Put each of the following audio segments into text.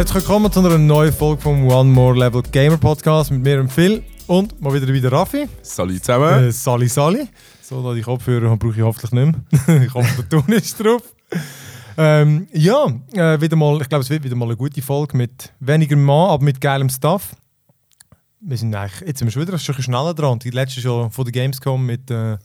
Herzlich willkommen zu einer neuen Folge vom One More Level Gamer Podcast mit mir und Phil und mal wieder wieder Raffi. Salut zusammen. Äh, Sali Sali. So, da die Kopfhörer brauche ich hoffentlich nicht mehr. ich hoffe, der Ton ist drauf. Ähm, ja, äh, wieder mal, ich glaube, es wird wieder mal eine gute Folge mit weniger Mann, aber mit geilem Stuff. Wir sind eigentlich, jetzt sind wir schon wieder ein bisschen schneller dran. Die letzte schon von der Gamescom mit, äh,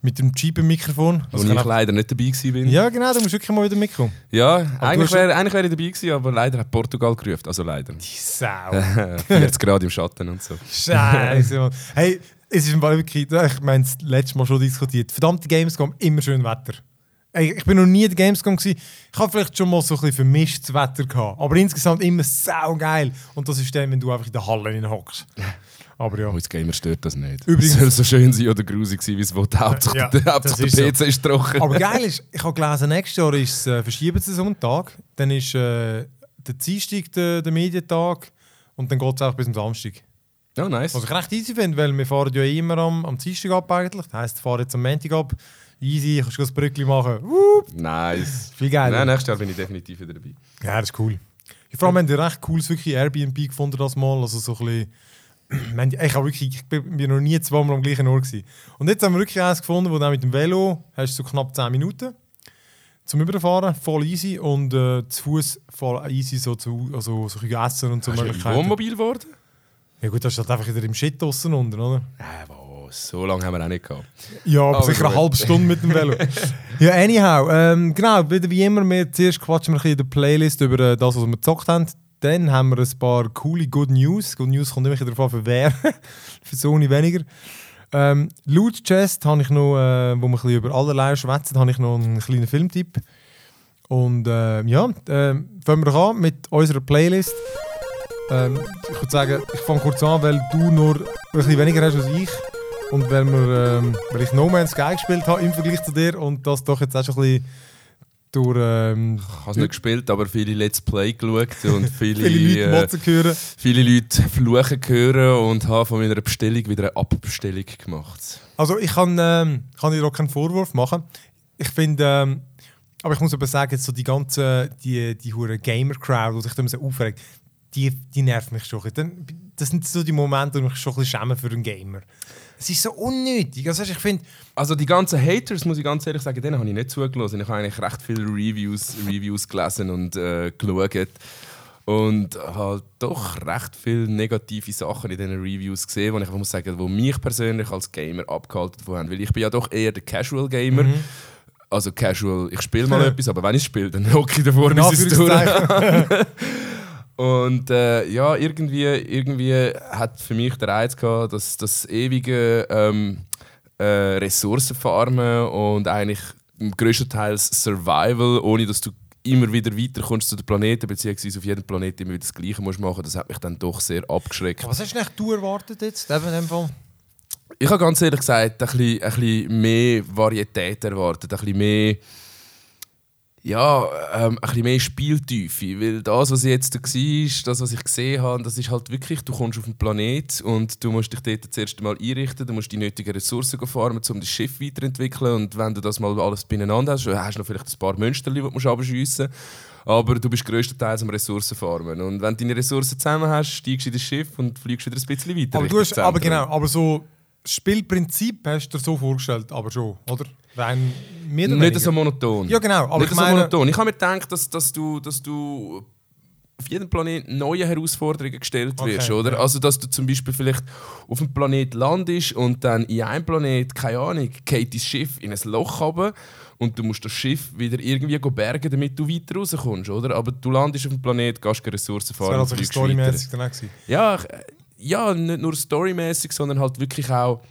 mit dem cheapen Mikrofon. Wo Also ich leider nicht dabei bin. ja, genau, du musst wirklich mal wieder mitkommen. Ja, du eigentlich wäre eigentlich wär ich dabei gewesen, aber leider hat Portugal gerufen. Also leider. Die Sau. 40 Grad im Schatten und so. Scheiße, Mann. Hey, es ist im Fall wirklich, ich meine, das letzte Mal schon diskutiert. Verdammte Gamescom, immer schön Wetter. Ich bin noch nie in der Gamescom gewesen. Ich habe vielleicht schon mal so ein bisschen vermischtes Wetter gehabt, aber insgesamt immer sau geil. Und das ist dann, wenn du einfach in der Halle hockst. Aber ja. Uns Gamer stört das nicht. Übrigens- es soll so schön sein oder grusig sein, wie es will. Hauptsache, Ja, der, Hauptsache der PC ist trocken. Aber geil ist, ich habe gelesen, nächstes Jahr ist äh, verschieben sie es um einen Tag. Dann ist äh, der Dienstag der, der Medientag und dann geht es auch bis zum Samstag. Oh, nice. Was ich recht easy finde, weil wir fahren ja immer am, am Dienstag ab eigentlich. Das heisst, ich fahre jetzt am Montag ab. Easy, kannst du das Brückli machen. Wupp. nice. Viel geiler. Nein, nächstes Jahr bin ich definitiv wieder dabei. Ja, das ist cool. Ich vor allem haben die recht cooles wirklich Airbnb gefunden das Mal. Also so ein bisschen... Haben- Ich, habe wirklich, ich bin noch nie zweimal am gleichen Ort gewesen. Und jetzt haben wir wirklich eins gefunden, wo dann mit dem Velo hast du so knapp 10 Minuten zum Überfahren, voll easy und äh, zu Fuß voll easy so zu also, so ein bisschen essen und so Hast du Möglichkeiten. Wohnmobil geworden? Ja gut, das ist halt einfach wieder im Shit draussen unten, oder? Äh, was? So lange haben wir auch nicht gehabt. Ja, aber, Aber sicher eine halbe Stunde mit dem Velo. ja, anyhow. Ähm, genau, wieder wie immer, wir zuerst quatschen wir ein bisschen in der Playlist über äh, das, was wir gezockt haben. Dann haben wir ein paar coole Good News. Good News kommt immer darauf an, für wer. für Sony weniger. Ähm, Loot Chest habe ich noch, äh, wo wir ein bisschen über allerlei schwätzen, habe ich noch einen kleinen Filmtipp. Und äh, ja, äh, fangen wir doch an mit unserer Playlist. Ähm, ich würde sagen, ich fange kurz an, weil du nur ein bisschen weniger hast als ich. Und weil, wir, ähm, weil ich No Man's Sky gespielt habe im Vergleich zu dir und das doch jetzt auch schon ein bisschen durch ähm, Ich habe es nicht gespielt, aber viele Let's Play geschaut und viele, viele Leute äh, viele Leute fluchen hören und habe von meiner Bestellung wieder eine Abbestellung gemacht. Also ich kann, ähm, kann dir auch keinen Vorwurf machen. Ich finde, ähm, aber ich muss aber sagen, so die ganze, die, die hure Gamer-Crowd, die sich da so aufregt, die, die nervt mich schon. ein bisschen. Das sind so die Momente, wo ich mich schon ein bisschen schäme für einen Gamer. Es ist so unnötig. Also ich finde, Also die ganzen Haters, muss ich ganz ehrlich sagen, denen habe ich nicht zugelassen. Ich habe eigentlich recht viele Reviews, Reviews gelesen und äh, geschaut. Und habe doch recht viele negative Sachen in diesen Reviews gesehen, wo ich einfach muss sagen, wo mich persönlich als Gamer abgehalten haben. Weil ich bin ja doch eher der Casual Gamer. Also Casual, ich spiele mal etwas, aber wenn ich spiele, dann hocke ich davor, bis es durch Und äh, ja, irgendwie, irgendwie hat für mich der Reiz gehabt, dass das ewige ähm, äh, Ressourcenfarmen und eigentlich größtenteils Survival, ohne dass du immer wieder weiterkommst zu den Planeten, beziehungsweise auf jedem Planeten immer wieder das Gleiche musst machen, das hat mich dann doch sehr abgeschreckt. was hast du du erwartet jetzt? In dem Fall? Ich habe ganz ehrlich gesagt ein bisschen, ein bisschen mehr Varietät erwartet, ein bisschen mehr ja, ähm, ein bisschen mehr Spieltiefe, weil das, was jetzt da war, das, was ich gesehen habe, das ist halt wirklich, du kommst auf den Planet und du musst dich dort zuerst mal einrichten, du musst die nötigen Ressourcen farmen, um das Schiff weiterentwickeln und wenn du das mal alles beieinander hast, hast du noch vielleicht ein paar Münster, die du musst abschiessen aber du bist größtenteils am Ressourcenfarmen und wenn du deine Ressourcen zusammen hast, steigst du in das Schiff und fliegst wieder ein bisschen weiter. Aber, du hast, aber genau, aber so das Spielprinzip hast du dir so vorgestellt, aber schon, oder? Rein mehr Nicht so monoton. Ja, genau, aber nicht ich so meine- monoton. Ich habe mir gedacht, dass, dass, du, dass du auf jedem Planeten neue Herausforderungen gestellt Okay, wirst, oder? ja. Also, dass du zum Beispiel vielleicht auf einem Planet landest und dann in einem Planet, keine Ahnung, geht dein Schiff in ein Loch runter und du musst das Schiff wieder irgendwie bergen, damit du weiter rauskommst, oder? Aber du landest auf dem Planet, gehst keine Ressourcen Das fahren wäre und also fliegst storymäßig dann auch gewesen. Ja, ich- ja, nicht nur storymäßig, sondern halt wirklich auch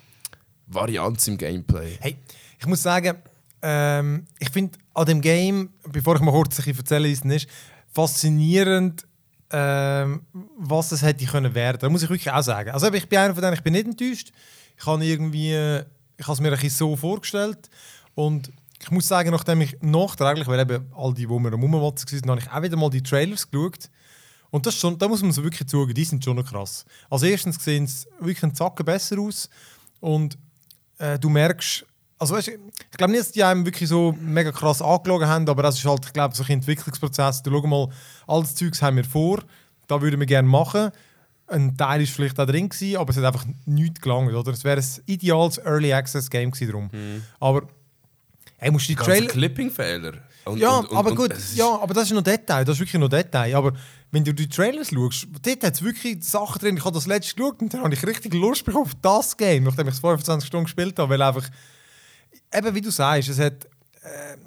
Varianz im Gameplay. Hey, ich muss sagen, ähm, ich finde an dem Game, bevor ich mal kurz ein erzähle, wie es ist, faszinierend, ähm, was es hätte können werden. Das muss ich wirklich auch sagen. Also ich bin einer von denen, ich bin nicht enttäuscht. Ich habe irgendwie, ich habe es mir ein bisschen so vorgestellt und ich muss sagen, nachdem ich nachträglich, weil eben all die, die mir am Rummotzen waren, habe ich auch wieder mal die Trailers geschaut. Und das schon, da muss man so wirklich zugeben, die sind schon noch krass. Als erstens sehen sie wirklich einen Zacken besser aus und äh, du merkst, also weißt, ich glaube nicht, dass die einem wirklich so mega krass angeschaut haben, aber das ist halt, ich glaube, so ein Entwicklungsprozess. Du schau mal, alles Zeugs haben wir vor, da würden wir gerne machen. Ein Teil ist vielleicht auch drin gewesen, aber es hat einfach nichts gelangt, oder? Es wäre ein ideales Early Access Game gewesen drum. Aber, ey, musst die Trailer... Clipping-Fehler. Ja, und- und- aber gut, ist- ja, aber das ist noch Detail, das ist wirklich noch Detail. Aber wenn du die Trailers schaust, dort hat es wirklich Sachen drin. Ich habe das letzte geschaut und dann habe ich richtig Lust bekommen auf das Game, nachdem ich es 25 Stunden gespielt habe, weil einfach, eben wie du sagst, es hat, äh,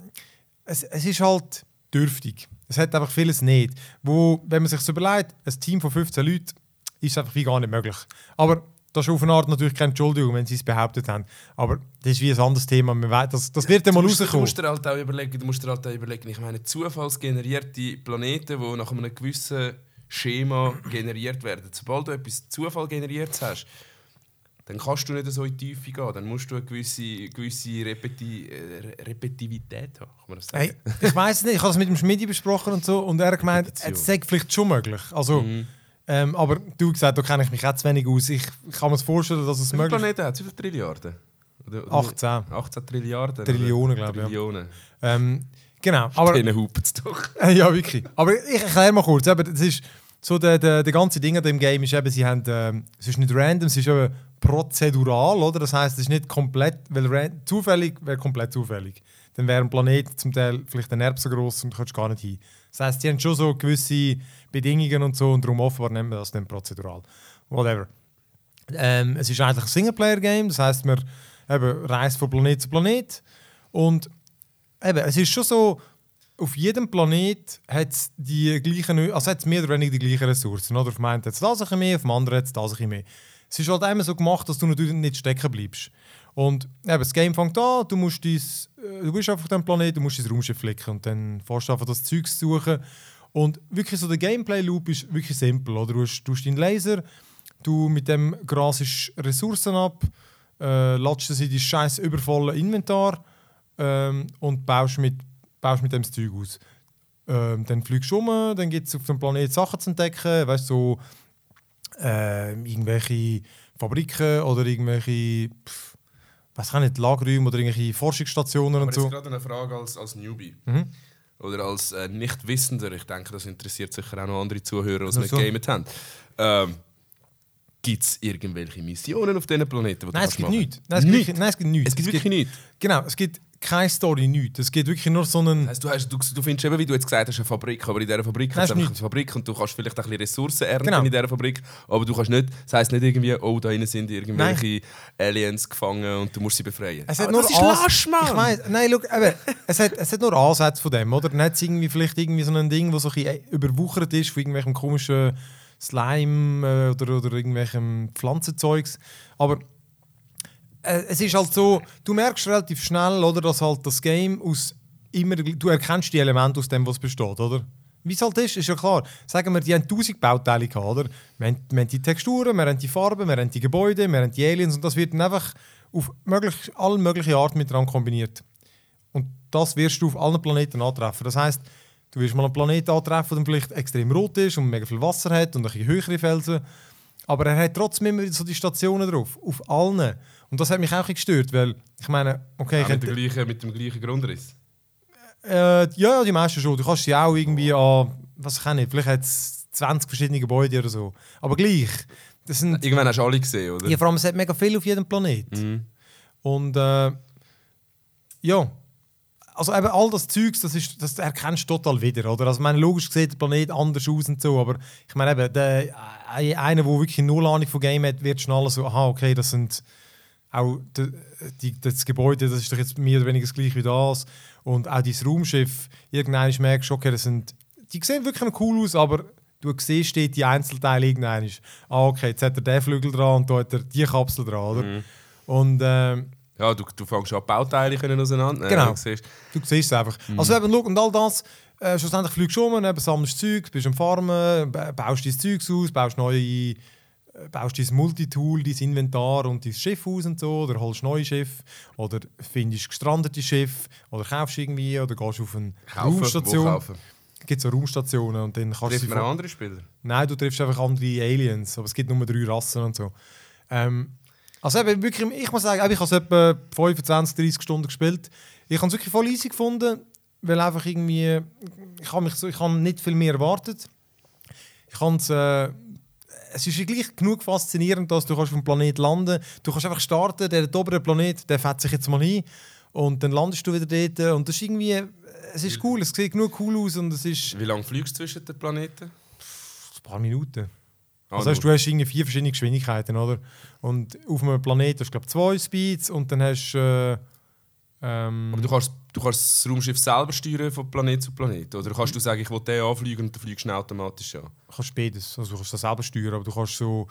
es, es ist halt dürftig. Es hat einfach vieles nicht. Wo, wenn man sich so überlegt, ein Team von 15 Leuten ist einfach wie gar nicht möglich. Aber das ist auf eine Art natürlich keine Entschuldigung, wenn sie es behauptet haben. Aber das ist wie ein anderes Thema. Das, das wird dann mal musst, du rauskommen. musst dir halt auch überlegen, du musst dir halt auch überlegen, ich meine, zufallsgenerierte Planeten, die nach einem gewissen Schema generiert werden. Sobald du etwas Zufall generiert hast, dann kannst du nicht so in die Tiefe gehen. Dann musst du eine gewisse, gewisse Repeti äh, Repetitivität haben. Kann man das sagen? Hey, ich weiß nicht, ich habe es mit dem Schmidi besprochen und so und er hat gemeint, es sei vielleicht schon möglich. Also, Mhm. Ähm, aber du hast gesagt, da kenne ich mich auch zu wenig aus. Ich, kann mir vorstellen, dass es möglich ist. Planeten hat? Wie viele Trilliarden? Oder, oder 18. 18 Trilliarden? Trillionen, glaube ich, ja. Trillionen. Ähm, genau, aber Denen hupen es doch. Ja, wirklich. Aber ich erkläre mal kurz. Eben, das ist so der, der, der ganze Ding an dem Game ist eben, sie haben, ähm, es ist nicht random, es ist eben prozedural, oder? Das heißt, es ist nicht komplett, weil zufällig wäre komplett zufällig. Dann wäre ein Planet zum Teil vielleicht ein Erb so groß und du kannst gar nicht hin. Das heißt, sie haben schon so gewisse Bedingungen und so und darum offenbar nennen wir das dann prozedural. Whatever. Ähm, es ist eigentlich ein Singleplayer-Game, das heißt, man eben, reist von Planet zu Planet und eben, es ist schon so, auf jedem Planet hat es die gleichen, also hat's mehr oder weniger die gleichen Ressourcen. Oder? Auf dem einen hat es das ein mehr, auf dem anderen hat es das ein mehr. Es ist halt immer so gemacht, dass du natürlich nicht stecken bleibst. Und eben, das Game fängt an, du musst dies, äh, du bist einfach auf dem Planet, du musst dein Raumschiff flicken und dann fährst du einfach das Zeug zu suchen. Und wirklich so der Gameplay-Loop ist wirklich simpel. Oder? Du hast, du hast deinen Laser, du mit dem grasest Ressourcen ab, äh, latschst sie in dein scheiß übervolle Inventar ähm, und baust mit, baust mit dem das Zeug aus. Ähm, dann fliegst du um, dann gibt es auf dem Planeten Sachen zu entdecken, weißt so äh, irgendwelche Fabriken oder irgendwelche, pff, weiß ich nicht, Lagerräume oder irgendwelche Forschungsstationen Aber und so. gerade eine Frage als, als Newbie. Mhm. Oder als äh, Nichtwissender. Ich denke, das interessiert sicher auch noch andere Zuhörer, die Ja, nicht so. gegamet haben. Ähm, Gibt es irgendwelche Missionen auf diesen Planeten? die du Nein, es gibt nichts. Nein, es gibt, nein, es gibt nichts. Es gibt wirklich nichts. Genau, es gibt keine Story, nichts. Es gibt wirklich nur so einen... Heißt, du, hast, du, du findest eben, wie du jetzt gesagt hast, eine Fabrik, aber in dieser Fabrik Nein, ist ist einfach eine. Fabrik und du kannst vielleicht ein bisschen Ressourcen ernten Genau. in dieser Fabrik, aber du kannst nicht, das heisst nicht irgendwie, oh, da innen sind irgendwelche Aliens gefangen und du musst sie befreien. Es hat Aber nur das ist Lasch, Mann! Ich weiss, nein, schau, eben, es, hat, es hat nur Ansätze von dem, oder? Es irgendwie vielleicht irgendwie so ein Ding, das so ein bisschen überwuchert ist von irgendwelchem komischen Slime äh, oder, oder irgendwelchem Pflanzenzeugs. Aber äh, es ist halt so, du merkst relativ schnell, oder, dass halt das Game aus immer, du erkennst die Elemente aus dem, was besteht, oder? Wie es halt ist, ist ja klar. Sagen wir, die haben tausend Bauteile gehabt, oder? Wir haben, wir haben die Texturen, wir haben die Farben, wir haben die Gebäude, wir haben die Aliens und das wird dann einfach auf möglich, alle möglichen Arten miteinander kombiniert. Und das wirst du auf allen Planeten antreffen. Das heißt, du wirst mal einen Planeten antreffen, der vielleicht extrem rot ist und mega viel Wasser hat und ein bisschen höhere Felsen. Aber er hat trotzdem immer so die Stationen drauf, auf allen. Und das hat mich auch gestört, weil ich meine, okay, Auch mit, hätte, dem gleichen, mit dem gleichen Grundriss. äh, ja, die meisten schon. Du kannst sie auch irgendwie an, was ich auch nicht, vielleicht hat es 20 verschiedene Gebäude oder so. Aber gleich. Das sind, Irgendwann hast du alle gesehen, oder? ja, vor allem, es hat mega viel auf jedem Planet. Mhm. Und äh, ja, also eben all das Zeugs, das, ist, das erkennst du total wieder, oder? Also ich meine, logisch sieht der Planet anders aus und so, aber ich meine eben, der, äh, einer, der wirklich null Ahnung von Game hat, wird schnell so, aha, okay, das sind auch die, die, das Gebäude, das ist doch jetzt mehr oder weniger das gleiche wie das. Und auch dein Raumschiff, irgendwann merkst du, okay, das sind, die sehen wirklich cool aus, aber du siehst steht die Einzelteile irgendwann. Ah, okay, jetzt hat er den Flügel dran und da hat er die Kapsel dran, oder? Mhm. Und ähm, Ja, du, du fängst an, Bauteile können auseinander. Genau. du siehst, Du siehst es einfach. Also eben, schau, und all das, äh, schlussendlich fliegst du um, eben, sammelst Zeug, bist am Farmen, ba- baust dein Zeug aus, baust neue, äh, baust dein Multitool, dein Inventar und dein Schiff aus und so, oder holst neue Schiff, oder findest gestrandete Schiff, oder kaufst irgendwie, oder gehst auf eine kaufen, Raumstation. kaufen. Es gibt so Raumstationen und dann kannst du Trifft sie man andere Spieler? Nein, du triffst einfach andere Aliens, aber es gibt nur drei Rassen und so. Ähm, Also eben, wirklich, ich muss sagen, ich habe es etwa 25, 30 Stunden gespielt. Ich habe es wirklich voll easy gefunden, weil einfach irgendwie, ich habe mich ich habe nicht viel mehr erwartet. Ich habe es, äh, es ist gleich genug faszinierend, dass du kannst auf dem Planet landen Du kannst einfach starten, der obere Planet, der fährt sich jetzt mal hin und dann landest du wieder dort und das ist irgendwie, es ist cool, es sieht genug cool aus und es ist... Wie lange fliegst du zwischen den Planeten? Ein paar Minuten. Ah, Also hast, du hast irgendwie vier verschiedene Geschwindigkeiten, oder? Und auf einem Planeten hast du, glaube zwei Speeds und dann hast äh, ähm, Aber du kannst, du kannst das Raumschiff selber steuern von Planet zu Planet. Oder kannst du sagen, ich will den anfliegen und dann fliegst du automatisch an? kannst beides. Also du kannst das selber steuern, aber du kannst so...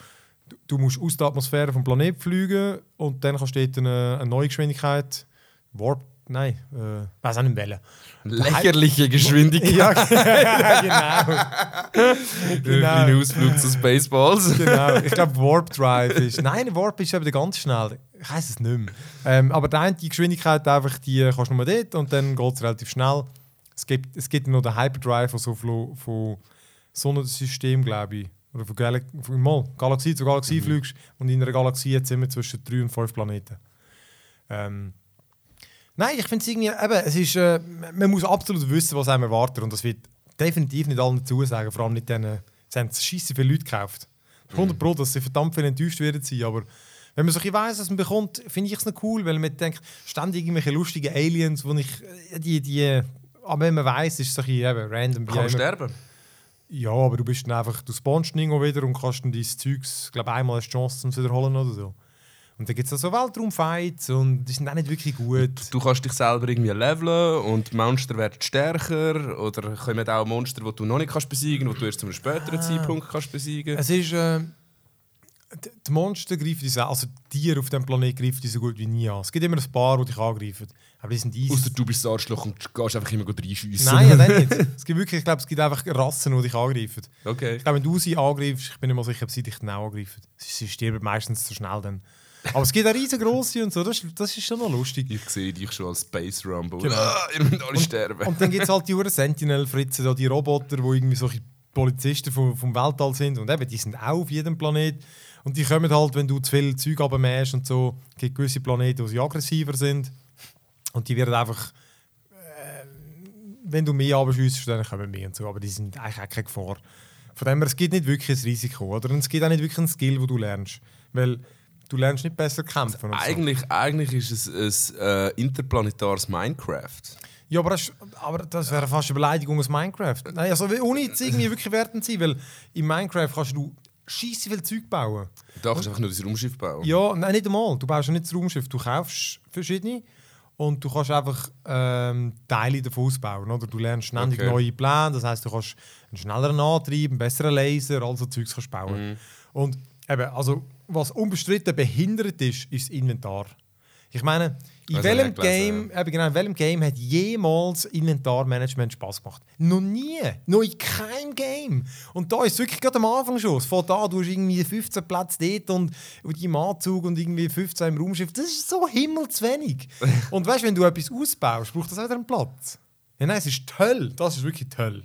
Du, du musst aus der Atmosphäre vom Planeten fliegen und dann kannst du dort eine, eine neue Geschwindigkeit... Warp... Nein, äh, weiß auch nicht welche. Lächerliche Geschwindigkeit. Ja, genau. Genau. ein Ausflug zu Spaceballs. genau. Ich glaube, Warp Drive ist. Nein, Warp ist eben ganz schnell. Ich weiß es nicht mehr. Ähm, aber die eine die Geschwindigkeit einfach, die kannst du nur dort und dann geht es relativ schnell. Es gibt, es gibt noch den Hyperdrive, also von, von Sonnensystem, glaube ich. Oder von, Gal von mal, Galaxie zu Galaxie fliegst und in einer Galaxie jetzt immer zwischen drei und fünf Planeten. Ähm, Nein, ich finde es irgendwie, eben, es ist, äh, man muss absolut wissen, was einem erwartet und das wird definitiv nicht allen zusagen, vor allem nicht denen, es haben scheisse viele Leute gekauft. 100 Pro, dass sie verdammt viel enttäuscht werden aber wenn man so ein weiss, was man bekommt, finde ich es noch cool, weil man denkt, ständig irgendwelche lustigen Aliens, wo ich, äh, die, die, aber wenn man weiss, ist es ein bisschen eben random. Kann immer. sterben. Ja, aber du bist dann einfach, du spawnst irgendwo wieder und kannst dann dein Zeugs, glaube einmal eine Chance zum wiederholen oder so. Und dann gibt es so Weltraumfights und die sind auch nicht wirklich gut. Du kannst dich selber irgendwie leveln und Monster werden stärker. Oder kommen auch Monster, die du noch nicht kannst besiegen kannst, die du erst zu einem späteren Ah. Zeitpunkt kannst besiegen Es ist, äh, die Monster greifen die, also die Tiere auf dem Planet greifen die so gut wie nie an. Es gibt immer ein paar, die dich angreifen, aber die sind easy. Außer du bist das Arschloch und gehst einfach immer reinschiessen. Nein, ja, dann nicht. Es gibt wirklich, ich glaube, es gibt einfach Rassen, die dich angreifen. Okay. Ich glaube, wenn du sie angreifst, ich bin nicht mal sicher, ob sie dich auch angreifen. Sie, sie sterben meistens zu schnell dann. Aber es gibt auch riesengroße und so, das, ist- das ist schon noch lustig. Ich sehe dich schon als Space Rumble. Genau. Ah, ihr müsst alle sterben. Und dann gibt es halt die Uhren Sentinel-Fritzen, die Roboter, die irgendwie solche Polizisten vom, vom Weltall sind. Und eben, die sind auch auf jedem Planet. Und die kommen halt, wenn du zu viel Zeug abmähst und so. Es gibt gewisse Planeten, die aggressiver sind. Und die werden einfach. Äh, wenn du mehr abschießt, dann kommen mehr und so. Aber die sind eigentlich auch keine Gefahr. Von dem her, es gibt nicht wirklich ein Risiko. Oder? Und es gibt auch nicht wirklich einen Skill, den du lernst. Weil du lernst nicht besser kämpfen. und so. Eigentlich, eigentlich ist es ein äh, interplanetares Minecraft. Ja, aber das, aber das wäre fast eine Beleidigung aus Minecraft. Nein, also ohne jetzt irgendwie wirklich wertend zu sein, weil in Minecraft kannst du scheisse viel Zeug bauen. Du einfach nur das Raumschiff bauen. Ja, nein, nicht einmal. Du baust ja nicht das Raumschiff, du kaufst verschiedene und du kannst einfach ähm, Teile davon ausbauen. Oder? Du lernst ständig Okay. neue Pläne, das heißt, du kannst einen schnelleren Antrieb, einen besseren Laser, all so Zeugs kannst bauen. Mhm. Und eben, also, was unbestritten behindert ist, ist das Inventar. Ich meine, in Also, welchem, Game, eben genau, in welchem Game hat jemals Inventarmanagement Spaß gemacht? Noch nie. Noch in keinem Game. Und da ist es wirklich gerade am Anfang schon. Von da, du hast irgendwie 15 Plätze dort und und im Anzug und irgendwie 15 im Raumschiff. Das ist so himmelswenig. und weißt du, wenn du etwas ausbaust, braucht das wieder einen Platz. Ja, nein, es ist toll. Das ist wirklich toll.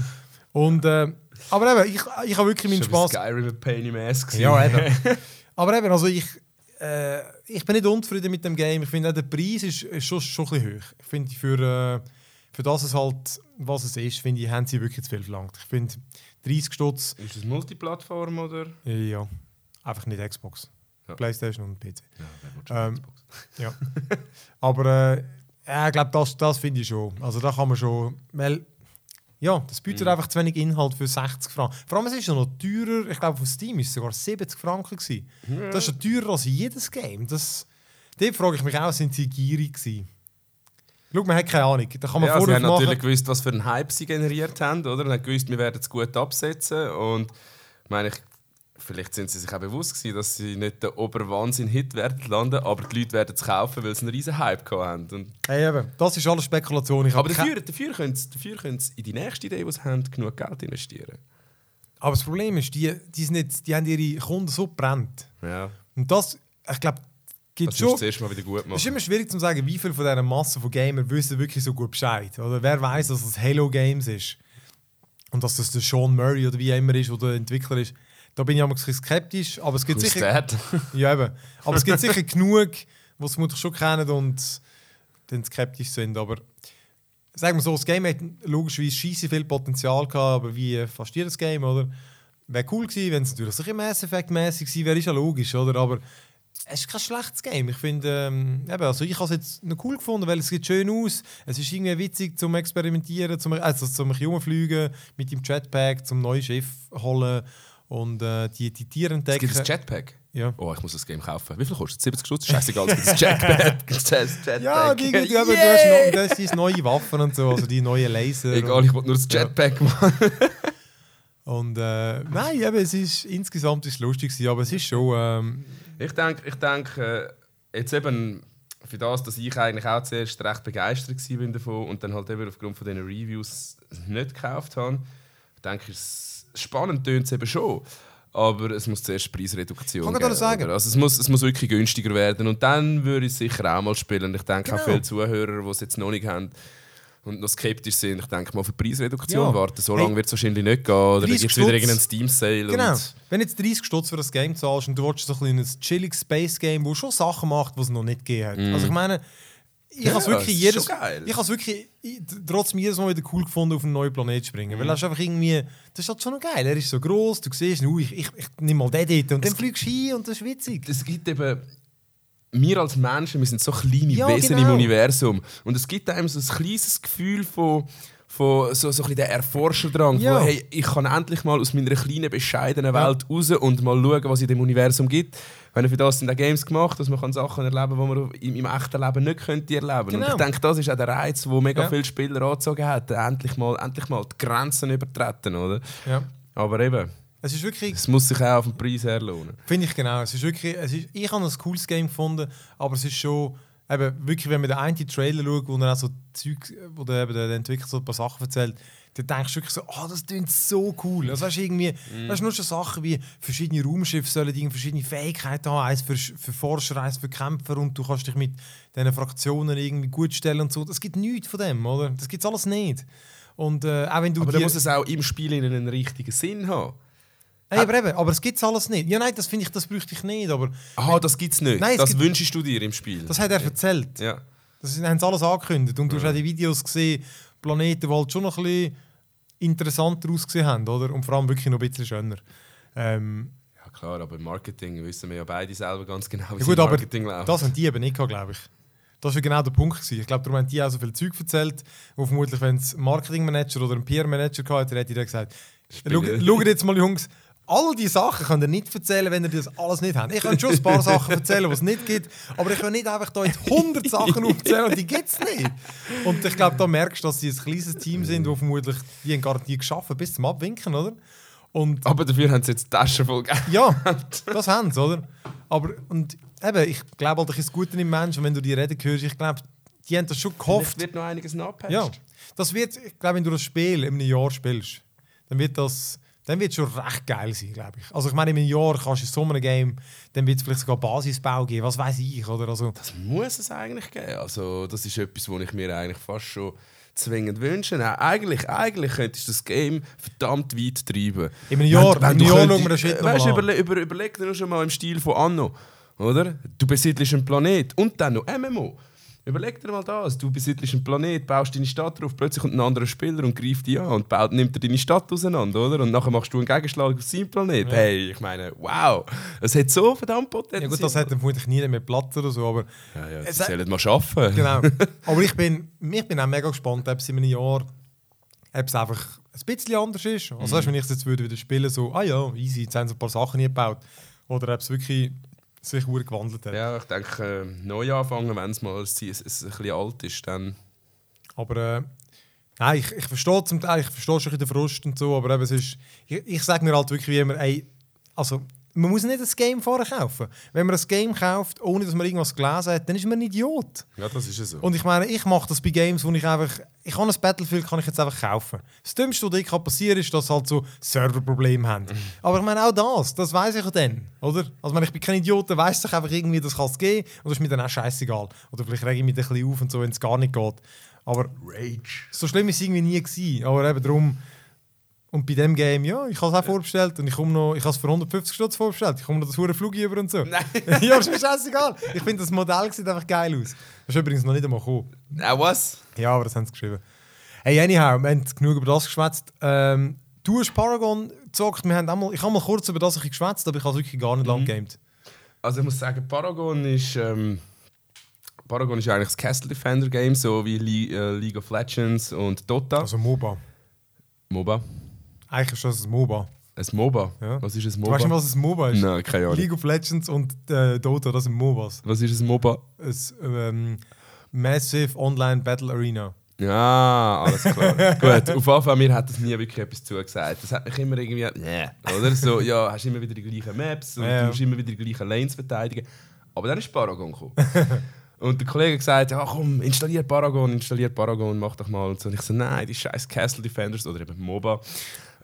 und, äh, aber eben, ich, ich habe wirklich meinen Spaß. Skyrim Pain im Ass gewesen. Ja, eben. Aber eben, also ich, äh, ich bin nicht unzufrieden mit dem Game. Ich finde der Preis ist, ist schon, schon ein bisschen hoch. Ich finde für, äh, für das es halt, was es ist, finde ich, haben sie wirklich zu viel verlangt. Ich finde 30 Stutz, Ist das Multiplattform oder? äh, ja, einfach nicht Xbox. Ja. Playstation und PC. Ja, Ähm, Xbox? Ja. Aber äh, ja, ich glaube, das, das finde ich schon. Also da kann man schon, weil ja, das bietet einfach zu wenig Inhalt für 60 Franken. Vor allem, es ist ja noch teurer, ich glaube, von Steam ist es sogar 70 Franken gewesen. Das ist ja teurer als jedes Game. Das, dort frage ich mich auch, sind sie gierig gewesen? Schau, man hat keine Ahnung. Da kann man ja, sie haben machen. natürlich gewusst, was für einen Hype sie generiert haben, oder? Und haben gewusst, wir werden es gut absetzen. Und ich meine, ich, vielleicht sind sie sich auch bewusst gewesen, dass sie nicht der Oberwahnsinn-Hit werden landen, aber die Leute werden es kaufen, weil sie einen riesen Hype gehabt haben. Und, Hey, eben, das ist alles Spekulation. Ich aber dafür, dafür können sie dafür können sie in die nächste Idee, die sie haben, genug Geld investieren. aber das Problem ist, die, die, sind nicht, die haben ihre Kunden so brennt. Ja, Und das, ich glaube, gibt das schon... zuerst mal wieder gut Es ist machen. immer schwierig zu sagen, wie viel von dieser Masse von Gamern wissen wirklich so gut Bescheid. Oder wer weiß, dass es Halo Games ist. Und dass das der Sean Murray oder wie er immer ist, oder der Entwickler ist. Da bin ich bisschen skeptisch, aber es gibt Who's sicher... that? Ja, eben. Aber es gibt sicher genug, die es vermutlich schon kennen und dann skeptisch sind. Aber sagen wir so, das Game hat logischerweise scheisse viel Potenzial gehabt, aber wie fast jedes Game, oder? Wäre cool gewesen, wenn es natürlich sicher Mass Effect-mäßig gewesen wäre, ist ja logisch, oder? Aber es ist kein schlechtes Game. Ich finde, ähm, eben, also ich habe es jetzt noch cool gefunden, weil es sieht schön aus. Es ist irgendwie witzig zum Experimentieren, zum, also zum Rumfliegen mit dem Jetpack, zum neuen Schiff holen und äh, die, die Tiere Es entdecken. gibt ein Jetpack. ja. Oh, ich muss das Game kaufen. Wie viel kostet es? 70 Stutz? Scheißegal, es gibt ein Jetpack. Es Jetpack. Ja, die, die, aber du hast, noch, diese neue Waffen und so, also die neuen Laser. Egal, und, ich wollte nur das Ja. Jetpack machen. und äh, nein, eben, es ist insgesamt ist es lustig gewesen, aber es ist schon. Ähm, Ich denke, ich denk, äh, jetzt eben für das, dass ich eigentlich auch zuerst recht begeistert war bin davon und dann halt eben aufgrund von diesen Reviews nicht gekauft habe, denke ich, es spannend tönt es eben schon. Aber es muss zuerst Preisreduktion Kann ich gerade sagen. oder? Also es muss, es muss wirklich günstiger werden und dann würde ich sicher auch mal spielen. Ich denke auch Genau. viele Zuhörer, die es jetzt noch nicht haben und noch skeptisch sind, ich denke mal für Preisreduktion Ja. warten. So Hey, lange wird es wahrscheinlich nicht gehen. Oder dann 30 gibt es wieder irgendeinen Steam-Sale. genau. Wenn du jetzt 30 Stutz für das Game zahlst und du willst so ein kleines chillig Space Game, wo schon Sachen macht, die es noch nicht gegeben hat. Also ich meine, ich Mhm. Ja, habe wirklich das ist jedes, geil. ich habe wirklich ich- jedes Mal wieder cool gefunden, auf einen neuen Planet zu springen, weil das ist einfach irgendwie, das ist halt schon noch geil. Er ist so groß, du siehst, uh, ich, ich, ich nehme mal den dort und dann fliegst du hin und das ist witzig. es gibt eben wir als Menschen, wir sind so kleine Ja, Wesen genau. im Universum und es gibt einem so ein kleines Gefühl von von so, so ein der Erforscherdrang, Ja. wo, hey, ich kann endlich mal aus meiner kleinen, bescheidenen Welt raus und mal schauen, was es in dem Universum gibt. Wenn für das sind auch Games gemacht, dass man Sachen erleben kann, die man im, im echten Leben nicht könnte erleben könnte. Genau. Und ich denke, das ist auch der Reiz, wo mega Ja. viele Spieler angezogen hat, endlich mal, endlich mal die Grenzen übertreten, oder? Ja. Aber eben, Es ist wirklich, es muss sich auch auf den Preis her lohnen. Finde ich genau. Es ist wirklich, es ist, ich habe ein cooles Game gefunden, aber es ist schon, eben, wirklich, wenn man den einen Trailer schaut, wo er auch so Zeug, wo der, eben der Entwickler so ein paar Sachen erzählt, dann denkst du wirklich so, oh, das klingt so cool. Also weißt, irgendwie, das ist nur schon Sachen wie, verschiedene Raumschiffe sollen verschiedene Fähigkeiten haben, eins für, für Forscher, eins für Kämpfer und du kannst dich mit diesen Fraktionen irgendwie gut stellen und so. Das gibt nichts von dem, oder? Das gibt es alles nicht. Und äh, auch wenn du Aber dann muss es auch im Spiel in einen richtigen Sinn haben. Nein, aber eben, aber es gibt es alles nicht. Ja, nein, das finde ich, das bräuchte ich nicht, aber Aha, das gibt's nicht. Nein, das gibt- wünschst du dir im Spiel. das hat er erzählt. ja. Das haben sie alles angekündigt. Und du hast auch die Videos gesehen, Planeten, die halt schon noch ein bisschen interessanter ausgesehen haben, oder? Und vor allem wirklich noch ein bisschen schöner. Ähm, ja, klar, aber im Marketing wissen wir ja beide selber ganz genau, wie ja gut, im aber Marketing läuft. das haben die eben nicht glaube ich. Das war genau der Punkt. Gewesen. Ich glaube, darum haben die auch so viel Zeug erzählt, wo vermutlich, wenn es Marketingmanager oder einen PR-Manager gehabt hätte, hätte er gesagt, Spiele. «Schau- jetzt mal, Jungs, all die Sachen könnt ihr nicht erzählen, wenn ihr das alles nicht habt. Ich kann schon ein paar Sachen erzählen, die es nicht gibt, aber ich kann nicht einfach da jetzt 100 Sachen aufzählen und die gibt es nicht. Und ich glaube, da merkst du, dass sie ein kleines Team sind, wo vermutlich die haben garantiert geschaffen bis zum Abwinken, oder? Und aber dafür haben sie jetzt Taschen voll Geld. ja, das haben sie, oder? Aber und eben, ich glaube halt, das Gute im Menschen, wenn du die reden hörst, ich glaube, die haben das schon gehofft. wird noch einiges nachgepatcht. Ja, das wird, ich glaube, wenn du das Spiel in einem Jahr spielst, dann wird das dann wird es schon recht geil sein, glaube ich. Also ich meine, in einem Jahr kannst du so einem Game, dann wird es vielleicht sogar Basisbau geben, was weiß ich, oder? Also, Das muss es eigentlich geben. Also, das ist etwas, was ich mir eigentlich fast schon zwingend wünsche. Nein, eigentlich, eigentlich könntest du das Game verdammt weit treiben. In einem Jahr- in einem du Jahr könntest- Shit noch weißt, überle über, Überleg dir nur schon mal im Stil von Anno. Oder? Du besitzt einen Planet und dann noch MMO. Überleg dir mal das. Du besitzt einen Planet, baust deine Stadt drauf, plötzlich kommt ein anderer Spieler und greift dich an und baut, nimmt dir deine Stadt auseinander, oder? Und nachher machst du einen Gegenschlag auf seinen Planet. Hey, ich meine, wow! Es hat so verdammt Potenzial. ja gut, das hat dann vermutlich nie mehr Platz oder so, aber Ja, ja, hat- sollen mal arbeiten. genau. Aber ich bin, ich bin auch mega gespannt, ob es in einem Jahr ob es einfach ein bisschen anders ist. Also weißt, wenn ich es jetzt würde wieder spielen, so, ah ja, easy, jetzt haben sie ein paar Sachen nie gebaut. Oder ob es wirklich sich ur gewandelt hat. Ja, ich denke, äh, neu anfangen, wenn es mal ein, ein, ein bisschen alt ist, dann... Aber äh, nein, ich, ich verstehe zum Teil, ich verstehe schon den Frust und so, aber eben, es ist, ich, ich sage mir halt wirklich wie immer, ey, also man muss nicht das Game vorher kaufen. Wenn man ein Game kauft, ohne dass man irgendwas gelesen hat, dann ist man ein Idiot. Ja, das ist ja so. Und ich meine, ich mache das bei Games, wo ich einfach, ich kann ein Battlefield kann ich jetzt einfach kaufen. Das Dümmste, was dir kann passieren ist, dass sie halt so Serverprobleme haben. Aber ich meine, auch das, das weiß ich ja dann, oder? Also ich, meine, ich bin kein Idiot, der weiß doch einfach irgendwie, das kann es geben und das ist mir dann auch scheißegal. Oder vielleicht rege ich mich ein bisschen auf und so, wenn es gar nicht geht. Aber Rage. so schlimm ist es irgendwie nie gewesen. Aber eben darum. Und bei dem Game, ja, ich habe es auch vorbestellt und ich komme noch, ich habe es für 150 Stutz vorbestellt. Ich komme noch das hure Flug über und so. Nein. ja, ist mir scheißegal. Ich finde, das Modell sieht einfach geil aus. Das ist übrigens noch nicht einmal gekommen. Ah, was? Ja, aber das haben sie geschrieben. Hey, anyhow, wir haben genug über das geschwätzt. Ähm, du hast Paragon gezockt. Wir haben auch mal, ich habe mal kurz über das geschwätzt, aber ich habe es wirklich gar nicht lang gegamed. Also ich muss sagen, Paragon ist... Ähm, Paragon ist eigentlich das Castle Defender Game, so wie Le äh, League of Legends und Dota. Also MOBA. MOBA. Eigentlich ist das ein MOBA. Ein MOBA? Ja. Was ist ein Du MOBA? weißt nicht, was ein MOBA ist? Nein, keine Ahnung. League of Legends und äh, Dota, das sind MOBAs. Was ist ein MOBA? Ein ähm, Massive Online Battle Arena. Ja, alles klar. Gut, auf jeden Fall, mir hat das nie wirklich etwas zugesagt. Das hat mich immer irgendwie, nee, oder? So, ja, hast immer wieder die gleichen Maps und Ja. du musst immer wieder die gleichen Lanes verteidigen. Aber dann ist Paragon gekommen. und der Kollege hat gesagt, ja komm, installier Paragon, installier Paragon, mach doch mal. Und, so. und ich so, nein, die scheiß Castle Defenders oder eben MOBA.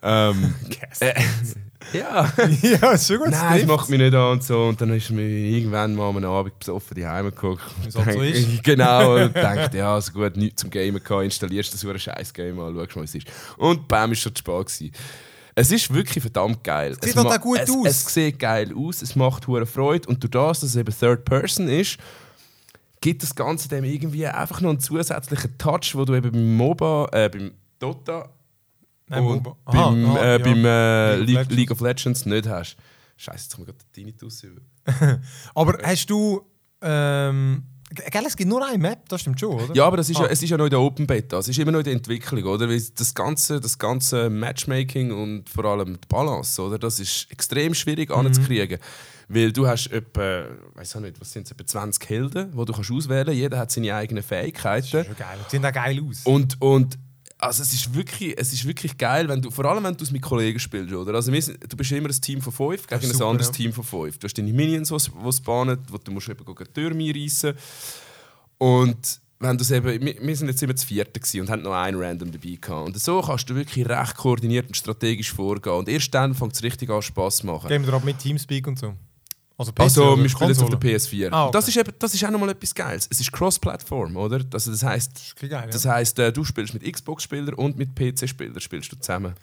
Ähm, äh, ja. ja, ist schon gut. Nein, das macht mich nicht an und so. Und dann ist mir irgendwann mal am Abend besoffen die Heime geguckt. Wie es so ist. Genau, und denkt, ja, also gut, nichts zum Gamen gehabt, installierst du so ein scheiß Game an, schau mal, wie es ist. Und bam, ist schon zu spät gewesen. Es ist wirklich verdammt geil. sieht es ma- auch gut es, aus. Es sieht geil aus, es macht hure Freude und durch das, dass es eben Third Person ist, gibt das Ganze dem irgendwie einfach noch einen zusätzlichen Touch, wo du eben beim MOBA, äh, beim Dota Nein, und MOBA. Aha, beim, äh, ja. beim äh, League of League, of Legends nicht hast. Scheiße, jetzt kommt gerade der Tinnitus über. Aber hast du. Ähm, gell, es gibt nur eine Map, das stimmt schon, oder? Ja, aber das ist ja, Ah. es ist ja noch in der Open Beta. Es ist immer noch in der Entwicklung, oder? Weil das ganze, das ganze Matchmaking und vor allem die Balance, oder? Das ist extrem schwierig Mhm. anzukriegen. Weil du hast etwa, weiß auch nicht, was sind es, etwa 20 Helden, die du kannst auswählen kannst. Jeder hat seine eigenen Fähigkeiten. Das ist schon geil. Die sehen auch geil aus. Und, und also es ist wirklich, es ist wirklich geil, wenn du, vor allem wenn du es mit Kollegen spielst, oder? Also wir sind, du bist immer ein Team von fünf gegen ein super, anderes ja. Team von fünf. Du hast deine Minions, die spawnen, wo du musst eben gegen die Türme einreissen. Und wenn du eben, wir, wir sind jetzt immer das vierte und haben noch einen random dabei gehabt. Und so kannst du wirklich recht koordiniert und strategisch vorgehen. Und erst dann fängt es richtig an Spaß zu machen. Gehen wir aber mit Teamspeak und so. Also, PC Also, oder wir spielen jetzt auf der PS4. Ah, okay. das, ist eben, das ist auch nochmal etwas Geiles. Es ist Cross-Plattform, oder? Also das heisst, Das geil, ja. das heisst äh, du spielst mit Xbox-Spielern und mit PC-Spielern spielst du zusammen.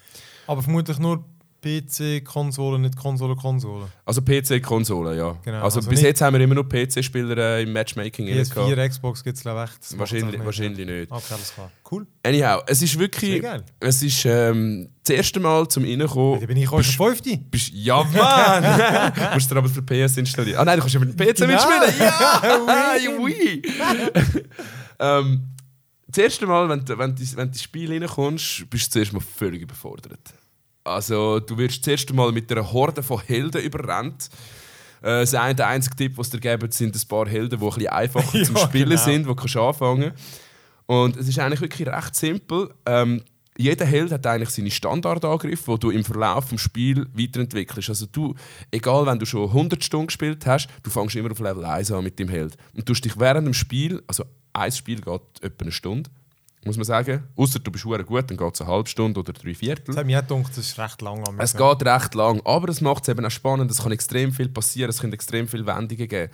Aber vermutlich nur PC-Konsole, nicht Konsole-Konsole. Also PC-Konsole, ja. Genau, also, also bis jetzt haben wir immer nur PC-Spieler äh, im Matchmaking drin gehabt. PS4, Xbox gibt es glaube ich echt. Wahrscheinlich, auch nicht, wahrscheinlich nicht. Okay, alles klar. Cool. Anyhow, es ist wirklich. geil. Es ist ähm, das erste Mal zum Reinkommen. Da bin ich bist- schon Fünfte. bist, ja, Mann! du musst dir aber für PS installieren. Ah nein, du kannst ja mit dem PC Genau. mitspielen. Ja! Oui! ähm, das erste Mal, wenn du, wenn du, wenn du ins Spiel reinkommst, bist du zuerst mal völlig überfordert. Also, du wirst das erste Mal mit einer Horde von Helden überrannt. Äh, das eine, der einzige Tipp, was dir geben, sind ein paar Helden, die ein bisschen einfacher zum Ja, Spielen genau. sind, die du kannst anfangen Und es ist eigentlich wirklich recht simpel. Ähm, jeder Held hat eigentlich seine Standardangriffe, die du im Verlauf des Spiels weiterentwickelst. Also du, egal wenn du schon 100 Stunden gespielt hast, du fängst immer auf Level 1 an mit dem Held. Und du dich während dem Spiel, also ein Spiel geht etwa eine Stunde, muss man sagen. Außer du bist gut, dann geht es eine halbe Stunde oder drei Viertel. Das hat mir auch gedacht, das ist recht lang. am Es geht recht lang, aber es macht es eben auch spannend. Es kann extrem viel passieren, es können extrem viele Wendungen geben.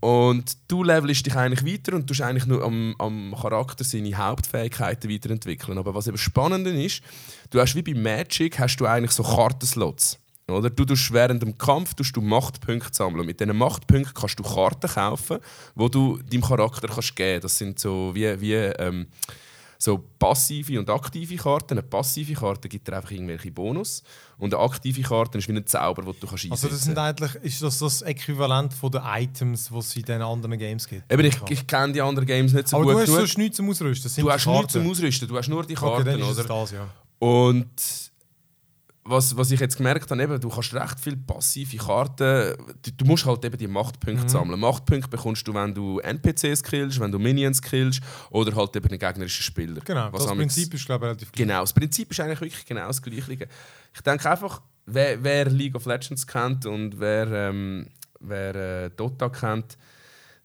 Und du levelst dich eigentlich weiter und tust eigentlich nur am, am Charakter seine Hauptfähigkeiten weiterentwickeln. Aber was eben spannend ist, du hast wie bei Magic hast du eigentlich so Kartenslots. Oder? Du tust während dem Kampf tust du Machtpunkte sammeln. Mit diesen Machtpunkten kannst du Karten kaufen, wo du deinem Charakter kannst geben. Das sind so wie, wie ähm, so passive und aktive Karten. Eine passive Karte gibt dir einfach irgendwelche Bonus. Und eine aktive Karte ist wie ein Zauber, den du kannst einsetzen Also das sind eigentlich, ist das das Äquivalent von den Items, die es in den anderen Games gibt? Eben, ich, ich kenne die anderen Games nicht so Aber gut du hast sonst nichts zum Ausrüsten. Du hast nichts zum Ausrüsten, du hast nur die Okay, Karten, dann ist oder? das, ja. Und was, was ich jetzt gemerkt habe, eben, du kannst recht viele passive Karten. Du, du musst halt eben die Machtpunkte Mhm. sammeln. Machtpunkte bekommst du, wenn du NPCs killst, wenn du Minions killst oder halt eben einen gegnerischen Spieler. Genau, Was das Prinzip ist glaube ich relativ gleich. Genau, das Prinzip ist eigentlich wirklich genau das Gleiche. Ich denke einfach, wer, wer League of Legends kennt und wer, ähm, wer äh, Dota kennt,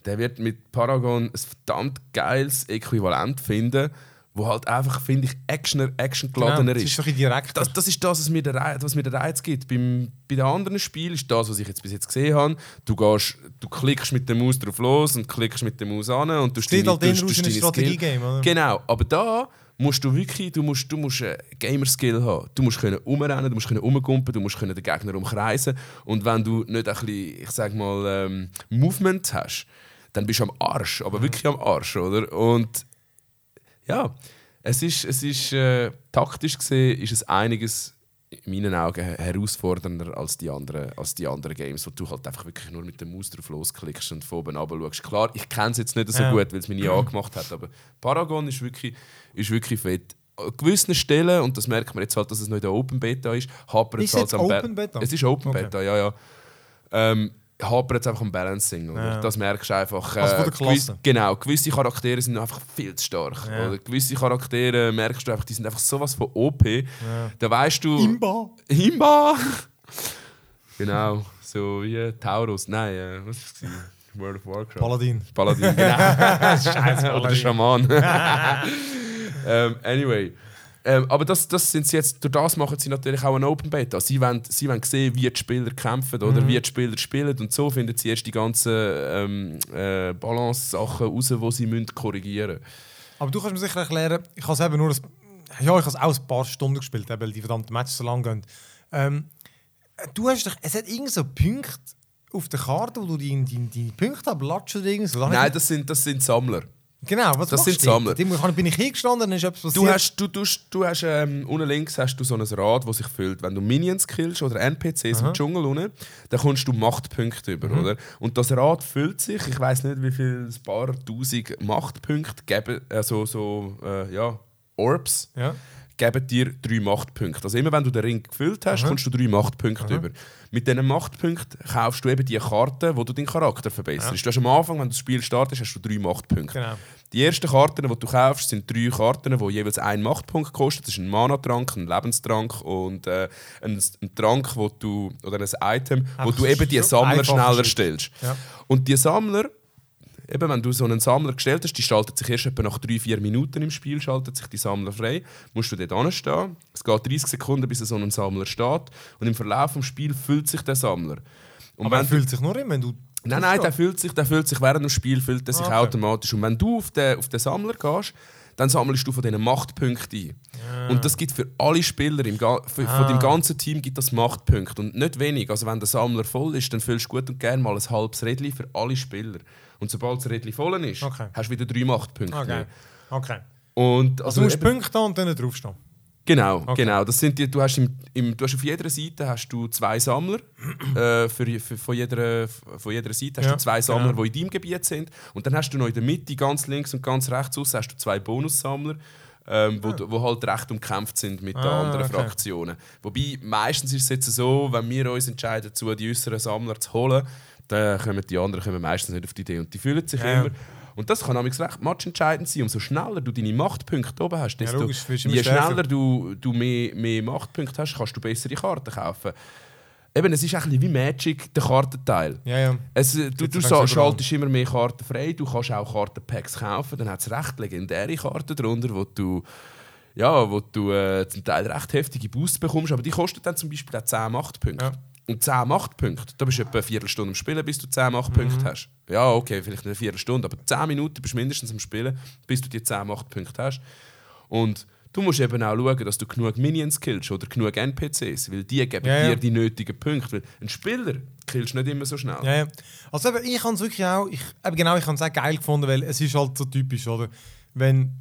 der wird mit Paragon ein verdammt geiles Äquivalent finden, wo halt einfach, finde ich, Action, actiongeladener Genau, das ist ist. ein bisschen direkt. Das, das ist das, was mir, der Reiz, was mir der Reiz gibt. Beim, bei den anderen Spielen ist das, was ich jetzt bis jetzt gesehen habe. Du, gehst, du klickst mit der Maus drauf los und klickst mit der Maus an und du Steht halt in ist ein Strategie-Game, oder? Genau, aber da musst du wirklich, du musst, du musst einen Gamer-Skill haben. Du musst können umrennen, du musst können umgumpen, du musst können den Gegner umkreisen. Und wenn du nicht ein bisschen, ich sag mal, ähm, Movement hast, dann bist du am Arsch, aber wirklich am Arsch, oder? Und ja, es ist, es ist äh, taktisch gesehen ist es einiges in meinen Augen herausfordernder als die anderen, als die anderen Games, wo du halt einfach wirklich nur mit der Maus drauf losklickst und von oben runter schaust. Klar, ich kenne es jetzt nicht so Ja. gut, weil es mich nie angemacht hat, aber Paragon ist wirklich, ist wirklich fett. An gewissen Stellen, und das merkt man jetzt halt, dass es noch in der Open Beta ist, hapert es halt am Open Beta? Es ist Open Okay. Beta, ja, ja. Ähm, hapert es einfach am Balancing. Oder? Ja. Das merkst du einfach. Also von der gewiss- Klasse. genau, gewisse Charaktere sind einfach viel zu stark. Ja. Oder gewisse Charaktere merkst du einfach, die sind einfach sowas von OP. Ja. Da weißt du. Imba! Imba! genau, so wie Taurus. Nein, äh, was war gewesen? World of Warcraft. Paladin. Paladin, genau. Scheiß Oder der Schaman. ähm, anyway. Ähm, aber das, das sind sie jetzt, durch das machen sie natürlich auch eine Open Beta. Sie wollen, sie wollen sehen, wie die Spieler kämpfen oder Mhm. wie die Spieler spielen. Und so finden sie erst die ganzen ähm, äh, Balance-Sachen raus, die sie müssen korrigieren müssen. Aber du kannst mir sicher erklären, ich habe es eben nur ein, ja, ich habe auch ein paar Stunden gespielt, weil die verdammten Matches so lang gehen. Ähm, du hast doch, es hat irgend so Punkte auf der Karte, wo du deine, deine, deine Punkte ablatschen oder irgendwas. Nein, das sind, das sind Sammler. Genau, was das machst sind? Sammler. Muss- bin ich hingestanden, dann ist etwas passiert. Du hast, du, du, du hast ähm, unten links hast du so ein Rad, das sich füllt. Wenn du Minions killst oder NPCs im Dschungel unten, dann kommst du Machtpunkte über, Mhm. oder? Und das Rad füllt sich. Ich weiß nicht, wie viel, ein paar tausend Machtpunkte geben, also so, äh, ja, Orbs ja. geben dir drei Machtpunkte. Also immer wenn du den Ring gefüllt hast, Aha. kommst du drei Machtpunkte über. Mit diesen Machtpunkten kaufst du eben die Karten, wo du deinen Charakter verbesserst. Ja. Du hast am Anfang, wenn du das Spiel startest, hast du drei Machtpunkte. Genau. Die ersten Karten, die du kaufst, sind drei Karten, die jeweils einen Machtpunkt kosten. Das ist ein Mana-Trank, ein Lebenstrank und äh, ein, ein Trank, wo du, oder ein Item, wo Einfach du eben die Sammler schneller stellst. Ja. Und die Sammler, eben wenn du so einen Sammler gestellt hast, die schaltet sich erst etwa nach 3-4 Minuten im Spiel, schaltet sich die Sammler frei. Musst du dort anstehen. Es geht 30 Sekunden, bis so ein Sammler steht. Und im Verlauf des Spiels füllt sich der Sammler. Und Aber er fühlt sich nur immer, wenn du... Nein, nein, der füllt sich, der füllt sich während dem Spiel füllt er sich Ah, okay. automatisch. Und wenn du auf den, auf den Sammler gehst, dann sammelst du von diesen Machtpunkten ein. Und das gibt für alle Spieler, im, Ga- für, von Ah. dem ganzen Team gibt das Machtpunkte. Und nicht wenig. Also wenn der Sammler voll ist, dann füllst du gut und gerne mal ein halbes Rädchen für alle Spieler. Und sobald das Rädchen voll ist, Okay. hast du wieder drei Machtpunkte. Okay. okay. Und Also also du musst eben- Punkte haben und dann draufstehen. Genau, Okay. genau. Das sind die, du, hast im, im, du hast auf jeder Seite hast du zwei Sammler. äh, für, für, von, jeder, von jeder Seite hast Ja, du zwei Sammler, genau. die in deinem Gebiet sind. Und dann hast du noch in der Mitte, ganz links und ganz rechts aus, hast du zwei Bonussammler. Ähm, wo, wo halt recht umkämpft sind mit den Ah, anderen okay. Fraktionen. Wobei, meistens ist es jetzt so, wenn wir uns entscheiden, dazu die äußeren Sammler zu holen, dann kommen die anderen kommen meistens nicht auf die Idee. Und die fühlen sich Ja. immer. Und das kann nämlich recht matchentscheidend sein. Umso schneller du deine Machtpunkte oben hast, desto logisch, du immer je stärker. schneller du, du mehr, mehr Machtpunkte hast, kannst du bessere Karten kaufen. Eben, es ist ein bisschen wie Magic, der Kartenteil. Ja, ja. Es, äh, du du überall. schaltest immer mehr Karten frei, du kannst auch Kartenpacks kaufen, dann hat es recht legendäre Karten drunter, wo du, ja, wo du äh, zum Teil recht heftige Boosts bekommst, aber die kosten dann zum Beispiel auch 10 Machtpunkte. Ja. Und 10 Machtpunkte, da bist du etwa eine Viertelstunde am Spielen, bis du 10 Machtpunkte Mhm. hast. Ja, okay, vielleicht nicht eine Viertelstunde, aber 10 Minuten bist du mindestens am Spielen, bis du die 10 Machtpunkte hast. Und du musst eben auch schauen, dass du genug Minions killst oder genug NPCs, weil die geben Ja, ja. dir die nötigen Punkte. Weil ein Spieler killst nicht immer so schnell. Ja, ja. Also eben, ich habe es wirklich auch, ich, eben genau, ich habe es auch geil gefunden, weil es ist halt so typisch, oder? Wenn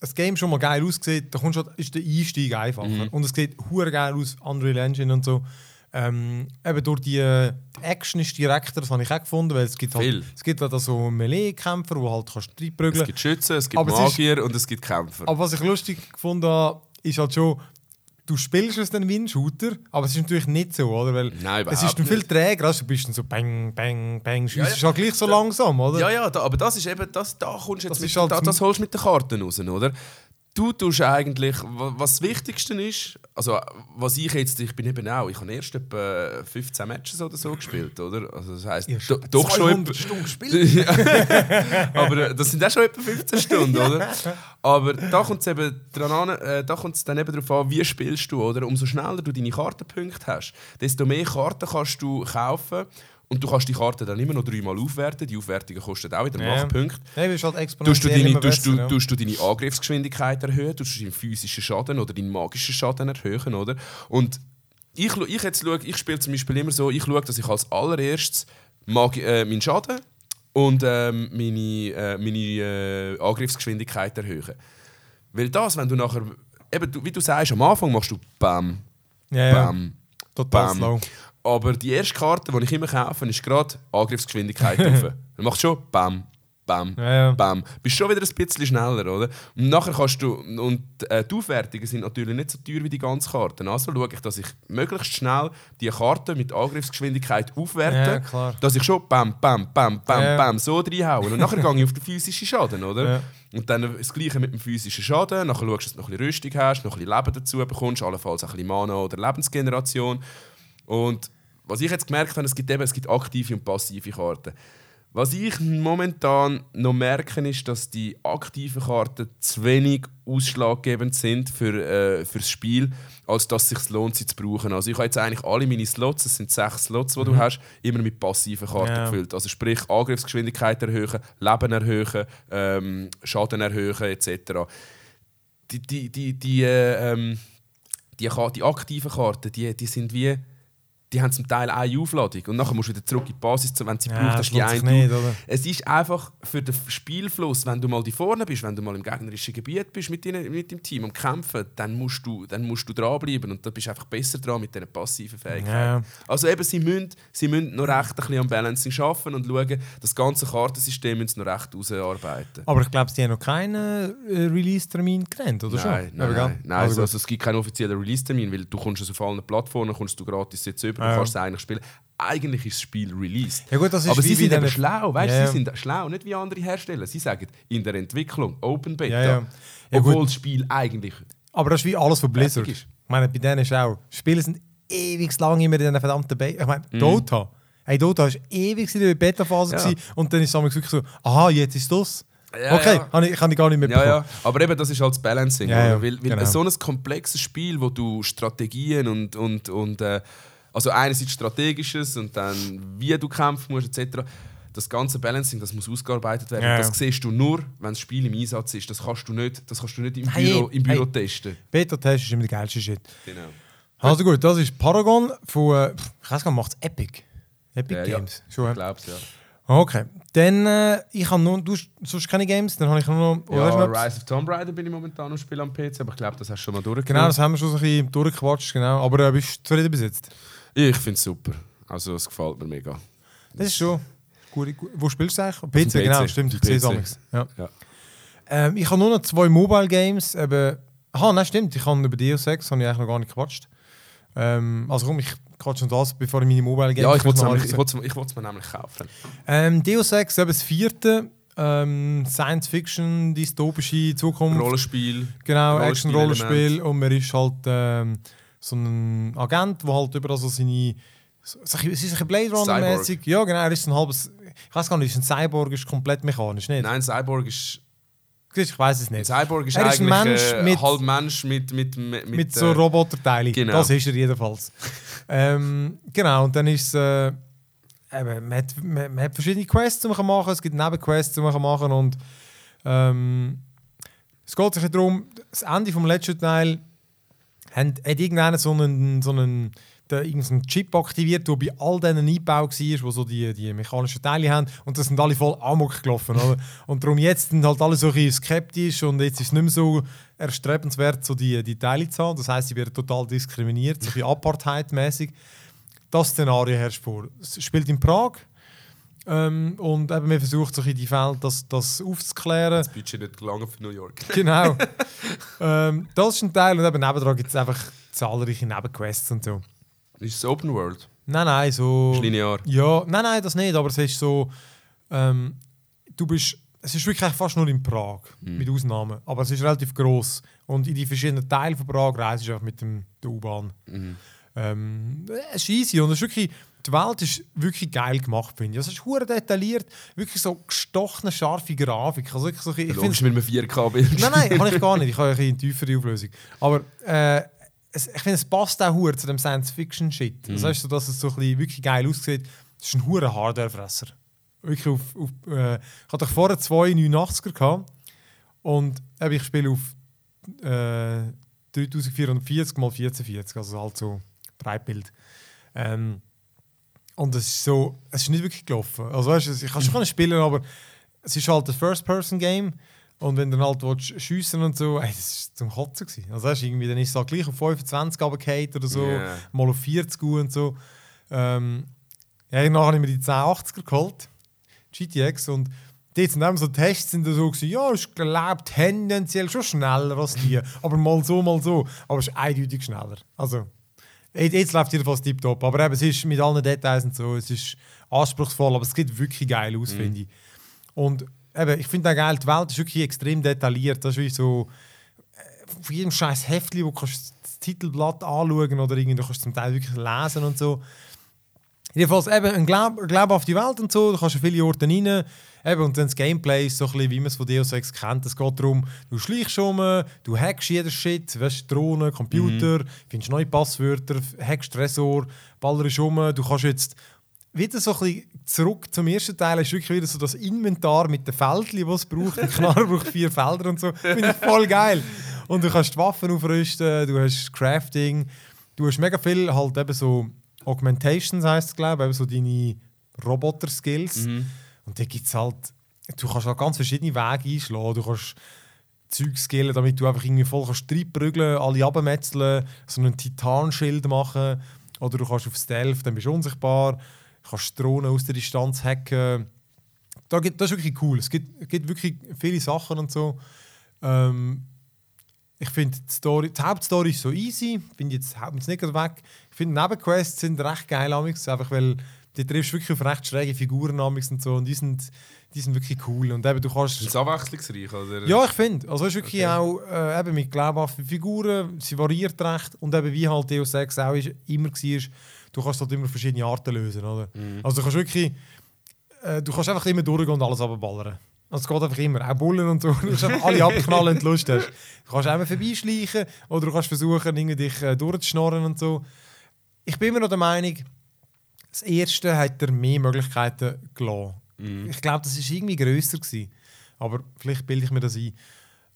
das Game schon mal geil aussieht, dann kommst du halt, ist der Einstieg einfacher. Mhm. Und es sieht hure geil aus, Unreal Engine und so. Ähm, eben durch die, äh, die Action ist direkter, das habe ich auch gefunden, weil es gibt halt, Viel. es gibt halt so Melee-Kämpfer, wo halt kannst Es reinprügeln. gibt Schützen, es gibt Aber es ist- Magier und es gibt Kämpfer. Aber was ich lustig gefunden habe, ist halt schon, du spielst es dann wie ein Shooter, aber es ist natürlich nicht so, oder? Weil Nein, es ist dann viel träger, also du bist dann so bang, bang, bang, Ja, ja, ja. ist halt gleich so langsam, oder? Ja, ja, da, aber das ist eben, das, da kommst du jetzt Das mit, halt- da, das holst du mit den Karten raus, oder? Du tust eigentlich, wa- was das Wichtigste ist, also was ich jetzt, ich bin eben auch, ich habe erst etwa 15 Matches oder so gespielt, oder? Also das heisst, Ihr do, doch schon 200 etwa, Stunden gespielt. Ja. aber äh, das sind auch schon etwa 15 Stunden, oder? Aber da kommt es eben dran an, äh, da kommt es dann eben darauf an, wie spielst du, oder? Umso schneller du deine Kartenpunkte hast, desto mehr Karten kannst du kaufen Und du kannst die Karte dann immer noch dreimal aufwerten. Die Aufwertungen kosten auch wieder Ja. Machtpunkte. Ja, du bist halt Tust du, deine, tust, du, tust du deine Angriffsgeschwindigkeit erhöhen, tust du deinen physischen Schaden oder deinen magischen Schaden erhöhen, oder? Und ich, ich, jetzt schau, ich spiele zum Beispiel immer so, ich schaue, dass ich als allererstes mag, äh, meinen Schaden und ähm, meine, äh, meine äh, Angriffsgeschwindigkeit erhöhe. Weil das, wenn du nachher, eben, du, wie du sagst, am Anfang machst du BAM, Ja, ja. BAM, Total Bam. slow. Aber die erste Karte, die ich immer kaufe, ist gerade Angriffsgeschwindigkeit rauf. Dann machst du schon BAM, BAM, Ja, ja. BAM. Bist schon wieder ein bisschen schneller, oder? Und nachher kannst du. Und äh, die Aufwertungen sind natürlich nicht so teuer wie die ganze Karte. Also schaue ich, dass ich möglichst schnell die Karte mit Angriffsgeschwindigkeit aufwerte. Ja. Dass ich schon BAM, BAM, BAM, BAM. BAM so reinhaue. Und nachher gehe ich auf den physischen Schaden, oder? Und dann das Gleiche mit dem physischen Schaden. Nachher schaust du, dass du noch ein bisschen Rüstung hast, noch ein bisschen Leben dazu bekommst, allenfalls ein bisschen Mana oder Lebensgeneration. Und was ich jetzt gemerkt habe, es gibt eben es gibt aktive und passive Karten. Was ich momentan noch merke, ist, dass die aktiven Karten zu wenig ausschlaggebend sind für, äh, für das Spiel, als dass es sich lohnt, sie zu brauchen. Also ich habe jetzt eigentlich alle meine Slots, es sind sechs Slots, die du hast, immer mit passiven Karten Ja. gefüllt. Also sprich Angriffsgeschwindigkeit erhöhen, Leben erhöhen, ähm, Schaden erhöhen etc. Die, die, die, die, äh, ähm, die, die aktiven Karten, die, die sind wie die haben zum Teil eine Aufladung und nachher musst du wieder zurück in die Basis, wenn sie Ja, brauchst, das die eine. nicht? Es ist einfach für den Spielfluss, wenn du mal die vorne bist, wenn du mal im gegnerischen Gebiet bist mit, deinen, mit dem Team und kämpfen, dann musst du, dann musst du dranbleiben und dann bist du einfach besser dran mit diesen passiven Fähigkeiten. Ja. Also eben, sie müssen, sie müssen noch recht ein bisschen am Balancing arbeiten und schauen, das ganze Kartensystem müssen sie noch recht ausarbeiten. Aber ich glaube, sie haben noch keinen äh, Release-Termin genannt, oder schon? Nein, nein, nein. nein Also also, es gibt keinen offiziellen Release-Termin, weil du kommst es auf allen Plattformen, kommst du gratis jetzt über, Ja. du kannst es eigentlich spielen. Eigentlich ist das Spiel released. Ja gut, das ist Aber sie sind eben schlau, weißt, Ja, ja. sie sind schlau, nicht wie andere Hersteller. Sie sagen in der Entwicklung, Open Beta, Ja, ja. Ja, obwohl gut. das Spiel eigentlich Aber das ist wie alles von Blizzard. Ich meine, bei denen ist auch, Spiele sind ewig lang immer in diesen verdammten Beta. Ich meine, Dota. Hey, Dota war ewig in der Beta-Phase. Ja. und dann ist es wirklich so, aha, jetzt ist das. Ja, okay, ja. Habe ich, kann ich gar nicht mehr Ja, ja, aber eben das ist halt das Balancing. Ja, ja? Weil, weil genau. so ein komplexes Spiel, wo du Strategien und, und, und äh, also einerseits strategisches und dann wie du kämpfen musst etc. Das ganze Balancing, das muss ausgearbeitet werden. Ja, das ja. siehst du nur, wenn das Spiel im Einsatz ist. Das kannst du nicht, das kannst du nicht im Hey, Büro, im Büro hey. testen. Beta-Test ist immer der geilste Shit. Genau. Also gut, das ist Paragon von, äh, pff, ich weiß gar nicht, macht es Epic? Epic Ja, ja. Games. Schon, Ich ja. glaube ja. Okay, dann, äh, ich habe nur, du hast sonst keine Games, dann habe ich nur noch, Ja, noch? Rise of Tomb Raider bin ich momentan am Spiel am PC, aber ich glaube, das hast du schon mal Genau, durchgenommen. das haben wir schon so ein bisschen durchgequatscht, genau. Aber äh, bist du zufrieden bis jetzt? Ich finde es super. Also es gefällt mir mega. Das ist schon gut. gut. Wo spielst du eigentlich? dem PC, genau, PC. stimmt. PC. es ja. Ja. ähm, Ich habe nur noch zwei Mobile Games. Eben, aha, nein, stimmt. Ich habe über Deus Ex habe ich eigentlich noch gar nicht gequatscht. Ähm, also komm, ich quatsche noch das, bevor ich meine Mobile Games Ja, ich wollte es nämlich- ich mir nämlich kaufen. ähm, Deus Ex, eben das vierte. Ähm, Science Fiction, dystopische Zukunft. Rollenspiel. Genau, Rollenspiel- Action-Rollenspiel. Und man ist halt ähm, so ein Agent, der halt überall so seine. So, ein- es ist ein Blade Runner-mäßig. Ja, genau. Er ist ein halbes. Ich weiß gar nicht, ist ein Cyborg, ist komplett mechanisch, nicht? Nein, Cyborg ist. Ich weiß es nicht. Cyborg ist Er ist ein eigentlich Mensch äh, mit- halb Mensch mit. Mit, mit, Mit so äh, Roboterteilen. genau. Das ist er jedenfalls. ähm, genau, und dann ist es. Äh, eben, man, hat, man, man hat verschiedene Quests, die man machen kann. Es gibt Nebenquests, die man machen kann. Und ähm, es geht sich darum, das Ende vom letzten Teil hat, hat irgendeiner so einen, so einen der irgendeinen Chip aktiviert, der bei all diesen eingebaut war, die so die, die mechanischen Teile haben. Und das sind alle voll amok gelaufen. Oder? Und darum jetzt sind halt alle so ein bisschen skeptisch und jetzt ist es nicht mehr so erstrebenswert, so die, die Teile zu haben. Das heisst, sie werden total diskriminiert, so ein bisschen Apartheid-mäßig. Das Szenario herrscht vor. Es spielt in Prag. Ähm, und eben, man versucht so ein bisschen die Fälle, das, das aufzuklären. Das Budget nicht gelangen für New York. Genau. ähm, das ist ein Teil und eben nebendran gibt es einfach zahlreiche Nebenquests und so. Ist es Open World? Nein, nein, so... Ist linear? Ja, nein, nein, das nicht, aber es ist so... Ähm, du bist... Es ist wirklich fast nur in Prag, mit Ausnahmen. Aber es ist relativ groß Und in die verschiedenen Teile von Prag reist du einfach mit dem, der U-Bahn. Ähm, es ist easy und es ist wirklich... Die Welt ist wirklich geil gemacht, finde ich. Es ist hure detailliert, wirklich so gestochene, scharfe Grafik. Also wirklich so, ich finde Logisch mit einem 4K-Bild. Nein, nein, kann ich gar nicht. Ich habe eine tiefere Auflösung. Aber äh, es, ich finde, es passt auch hure zu dem Science-Fiction-Shit. Das heißt so, dass es so ein bisschen wirklich geil aussieht. Das ist ein hoher Hardwarefresser. Wirklich auf, auf äh, ich hatte vorher zwei 89er gehabt und eben, ich spiele auf äh, 3440 x 1440, also halt so Breitbild. Ähm, und es ist so, es ist nicht wirklich gelaufen. Also weißt, du, ich kann schon spielen, aber es ist halt ein First-Person-Game. Und wenn du dann halt schiessen und so, ey, das war zum Kotzen. Gewesen. Also weißt, irgendwie, dann ist es halt gleich auf 25 runtergefallen oder so, Yeah. mal auf 40 und so. Ähm, ja, danach habe ich mir die 1080er geholt, GTX, und dort sind eben so Tests sind da so gewesen, ja, ich glaube tendenziell schon schneller als die, aber mal so, mal so. Aber es ist eindeutig schneller. Also, jetzt, jetzt läuft jedenfalls tiptop. Aber eben, es ist mit allen Details und so, es ist anspruchsvoll, aber es sieht wirklich geil aus, finde ich. Und eben, ich finde auch geil, die Welt ist wirklich extrem detailliert. Das ist wie so, äh, auf jedem scheiß Heftli, wo du kannst das Titelblatt anschauen oder irgendwie, du kannst zum Teil wirklich lesen und so. Jedenfalls eben ein Glaub, eine glaubhafte Welt und so, da kannst du viele Orte rein. Eben, und dann das Gameplay ist so ein bisschen, wie man es von Deus Ex kennt. Es geht darum, du schleichst um, du hackst jeden Shit, weißt, Drohnen, Computer, findest neue Passwörter, hackst Tresor, ballerst um. Du kannst jetzt wieder so ein bisschen zurück zum ersten Teil, ist wirklich wieder so das Inventar mit den Feldchen, die es braucht. Ein Knarre braucht vier Felder und so. Finde ich voll geil. Und du kannst die Waffen aufrüsten, du hast Crafting, du hast mega viel halt eben so Augmentations heisst es, glaube ich, eben so deine Roboter-Skills. Und da gibt es halt, du kannst halt ganz verschiedene Wege einschlagen. Du kannst Zeug skillen, damit du einfach irgendwie voll kannst reinprügeln, alle abmetzeln, so einen Titanschild machen. Oder du kannst auf Stealth, dann bist du unsichtbar. Du kannst Drohnen aus der Distanz hacken. Da gibt, das ist wirklich cool. Es gibt, gibt wirklich viele Sachen und so. Ähm, ich finde die, Story, die Hauptstory ist so easy, finde jetzt mich nicht weg. Ich finde Nebenquests sind recht geil einfach weil du triffst wirklich auf recht schräge Figuren und so und die sind, die sind wirklich cool und eben du kannst Ist es abwechslungsreich? Oder? ja, ich finde. Also es ist wirklich Okay. auch äh, eben mit glaubhaften Figuren, sie variiert recht und eben wie halt Deus Ex auch ist, immer war, du kannst halt immer verschiedene Arten lösen, oder? Also du kannst wirklich, äh, du kannst einfach immer durchgehen und alles abballern. Also es geht einfach immer, auch Bullen und so, du kannst alle abknallen, wenn du Lust hast. Du kannst einfach vorbeischleichen oder du kannst versuchen, irgendwie dich äh, durchzuschnorren und so. Ich bin immer noch der Meinung, das erste hat er mehr Möglichkeiten gelassen. Ich glaube, das war irgendwie grösser. Gewesen. Aber vielleicht bilde ich mir das ein.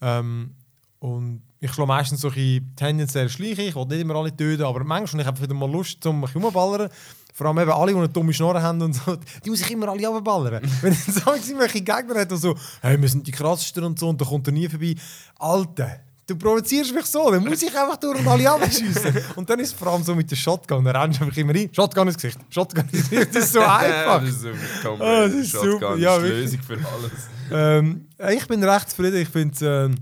Ähm, und ich schlage meistens so ein bisschen tendenziell schleiche. Ich will nicht immer alle töten, aber manchmal habe ich einfach wieder mal Lust, um mich rumballern. Vor allem eben alle, die eine dumme Schnorre haben und so, die muss ich immer alle runterballern. Wenn dann so irgendwelche Gegner hat, die so, hey, wir sind die krassesten und so, und dann kommt er nie vorbei. Alter, du provozierst mich so, dann muss ich einfach durch und alle abschießen. und dann ist es vor allem so mit der Shotgun, dann rennst du einfach immer rein, Shotgun ins Gesicht, Shotgun ins Gesicht, das ist so einfach. das ist super. Ah, das ist Shotgun, super. Ja, ist die. Lösung für alles. Ähm, ich bin recht zufrieden. Ich finde ähm,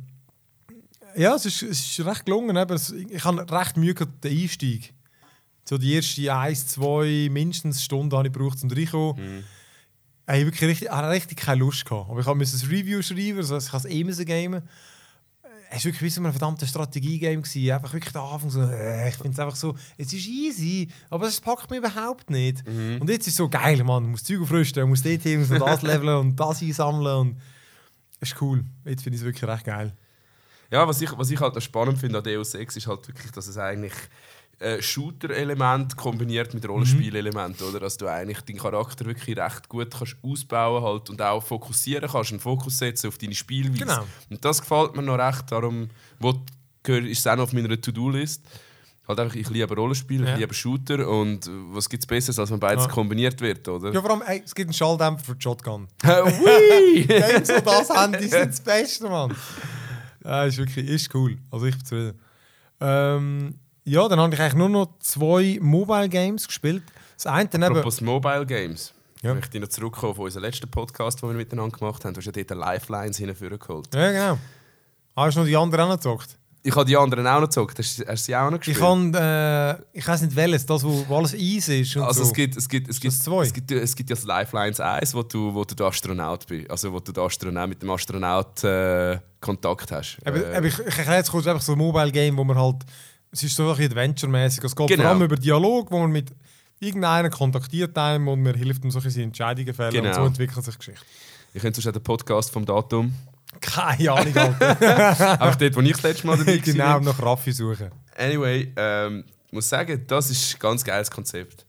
ja, es ist, es ist recht gelungen. Es, ich habe recht Mühe gehabt, den Einstieg. So die erste eins, zwei, mindestens Stunden habe ich gebraucht, um reinzukommen. Mhm. Ich habe wirklich richtig, ich hatte richtig keine Lust gehabt. Aber ich habe müssen ein Review schreiben, also ich habe es eh müssen gamen. Es war wirklich wie so ein verdammtes Strategie-Game. gewesen. Einfach wirklich der Anfang so, äh, ich finde es einfach so, es ist easy, aber es packt mich überhaupt nicht. Mhm. Und jetzt ist es so geil, man, du musst Zeug aufrüsten, du musst dort hin, du musst das leveln und das einsammeln. Und es ist cool. Jetzt finde ich es wirklich recht geil. Ja, was ich, was ich halt spannend finde an Deus Ex ist halt wirklich, dass es eigentlich äh, Shooter-Element kombiniert mit Rollenspiel-Element, oder? Dass du eigentlich deinen Charakter wirklich recht gut kannst ausbauen halt und auch fokussieren kannst, einen Fokus setzen auf deine Spielweise. Genau. Und das gefällt mir noch recht, darum wo, ist es auch noch auf meiner To-Do-List. Halt einfach, ich liebe Rollenspiel, Ja. ich liebe Shooter und was gibt es Besseres, als wenn beides Ja. kombiniert wird, oder? Ja, vor allem, ey, es gibt einen Schalldämpfer für die Shotgun. Hui! Games, die das haben, die sind das Beste, Mann. Ja, ist wirklich ist cool. Also ich bin zufrieden. Ähm, ja, dann habe ich eigentlich nur noch zwei Mobile Games gespielt. Das eine dann eben... Apropos Mobile Games. Ja. Ich möchte noch zurückkommen auf unseren letzten Podcast, den wir miteinander gemacht haben. Du hast ja dort Lifelines hinführen geholt. Ja, genau. Ah, hast du noch die anderen auch noch gezockt? Ich habe die anderen auch noch gezockt. Hast, du sie auch noch gespielt? Ich habe, äh, ich weiß nicht welches, das, wo, wo alles easy ist und also so. es gibt, es gibt, es gibt, zwei? es gibt, es gibt ja das Lifelines 1, wo du, wo du der Astronaut bist. Also wo du der Astronaut mit dem Astronaut äh, Kontakt hast. Aber, Äh, aber ich, ich erkläre jetzt kurz einfach so ein Mobile-Game, wo man halt... Es ist so ein Adventure-mäßig. Es geht Genau. vor allem über Dialog, wo man mit irgendeinem kontaktiert einem und man hilft ihm, so ein bisschen Entscheidungen fällen. Und Genau. so entwickelt sich Geschichte. ich könnte sonst auch den Podcast vom Datum. Keine Ahnung, Alter. Einfach dort, wo ich das letzte Mal dabei genau, war. nach Raffi suchen. Anyway, ähm, ich muss sagen, das ist ein ganz geiles Konzept.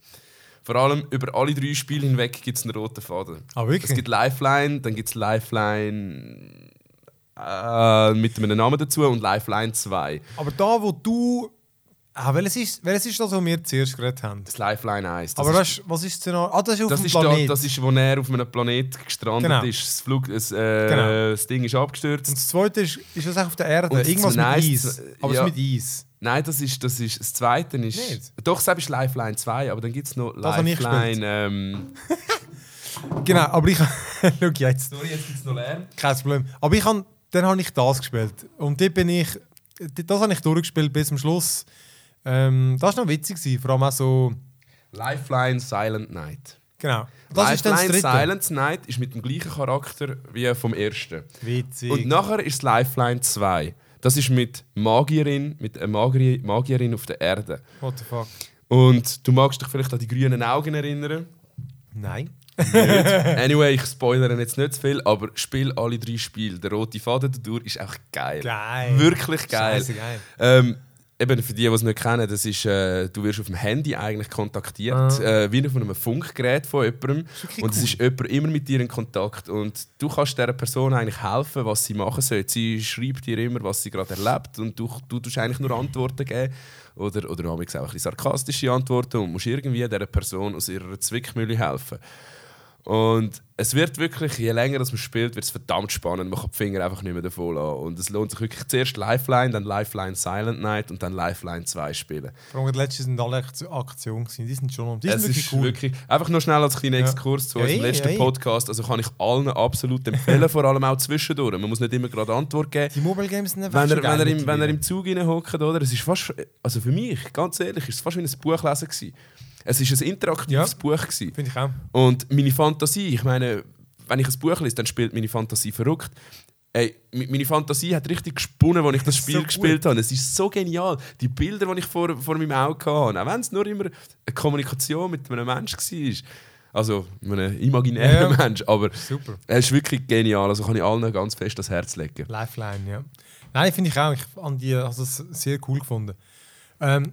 Vor allem über alle drei Spiele hinweg gibt es einen roten Faden. Ah, wirklich? Es gibt Lifeline, dann gibt es Lifeline äh, mit einem Namen dazu und Lifeline 2. Aber da, wo du. Ah, welches ist, welches ist das, was wir zuerst geredet haben? Das Lifeline 1. Das Aber ist, du, was ist das Szenario? Ah, das ist auf das dem ist, Planet. da, das ist, wo er auf einem Planet gestrandet Genau. ist. Das, Flug, das, äh, Genau. das Ding ist abgestürzt. Und das zweite ist, ist das auch auf der Erde? Und das Irgendwas mit Nice- Eis. Aber ja. es ist mit Eis. Nein, das ist, das ist das zweite ist. Nicht? Doch, selbst ist Lifeline 2, aber dann gibt es noch Das habe Lifeline. Ähm, Genau, aber ich. Schau jetzt. sorry, jetzt gibt es noch Lärm. Kein Problem. Aber ich han, dann habe ich das gespielt. Und dort bin ich. Das habe ich durchgespielt bis zum Schluss. Ähm, das war noch witzig, gewesen, vor allem auch so. Lifeline Silent Night. Genau. Das ist dann das Lifeline dritte. Silent Night ist mit dem gleichen Charakter wie vom ersten. Witzig. Und nachher ist Lifeline 2. Das ist mit Magierin, mit einer Magier, Magierin auf der Erde. What the fuck? Und du magst dich vielleicht an die grünen Augen erinnern. Nein. Anyway, ich spoilere jetzt nicht zu viel, aber spiel alle drei Spiele. Der rote Faden dadurch ist auch geil. Geil. Wirklich geil. Geil. Ähm, eben für die, die es nicht kennen, das ist, äh, du wirst auf dem Handy eigentlich kontaktiert, Ah. äh, wie auf einem Funkgerät von jemandem. Und es cool. ist jemand immer mit dir in Kontakt. Und du kannst dieser Person eigentlich helfen, was sie machen soll. Sie schreibt dir immer, was sie gerade erlebt und du, du tust eigentlich nur Antworten geben. Oder, oder auch ein bisschen sarkastische Antworten und musst irgendwie dieser Person aus ihrer Zwickmühle helfen. Und es wird wirklich, je länger das man spielt, wird es verdammt spannend. Man kann die Finger einfach nicht mehr davon lassen. Und es lohnt sich wirklich zuerst Lifeline, dann Lifeline Silent Night und dann Lifeline 2 spielen. Vor allem die letzten sind alle Akt- Aktionen gewesen. Die sind schon die sind es wirklich ist cool. wirklich, einfach noch schnell als kleiner Ja. Exkurs zu Ja, unserem eh, letzten ja. Podcast. Also kann ich allen absolut empfehlen, vor allem auch zwischendurch. Man muss nicht immer gerade Antwort geben. Die Mobile Games sind einfach Wenn er, wenn, er im, wenn er im Zug hockt, oder? Es ist fast, also für mich, ganz ehrlich, ist es fast wie ein Buchlesen gewesen. Es ist ein interaktives Ja. Buch gewesen. Finde ich auch. Und meine Fantasie, ich meine, wenn ich ein Buch lese, dann spielt meine Fantasie verrückt. Ey, meine Fantasie hat richtig gesponnen, als ich das Spiel so gespielt habe. Es ist so genial. Die Bilder, die ich vor, vor meinem Auge hatte, auch wenn es nur immer eine Kommunikation mit einem Menschen war. Also einem imaginären Ja. Mensch. Aber Super. es ist wirklich genial. Also kann ich allen ganz fest das Herz legen. Lifeline, ja. Nein, finde ich auch. Ich habe die also sehr cool gefunden. Ähm,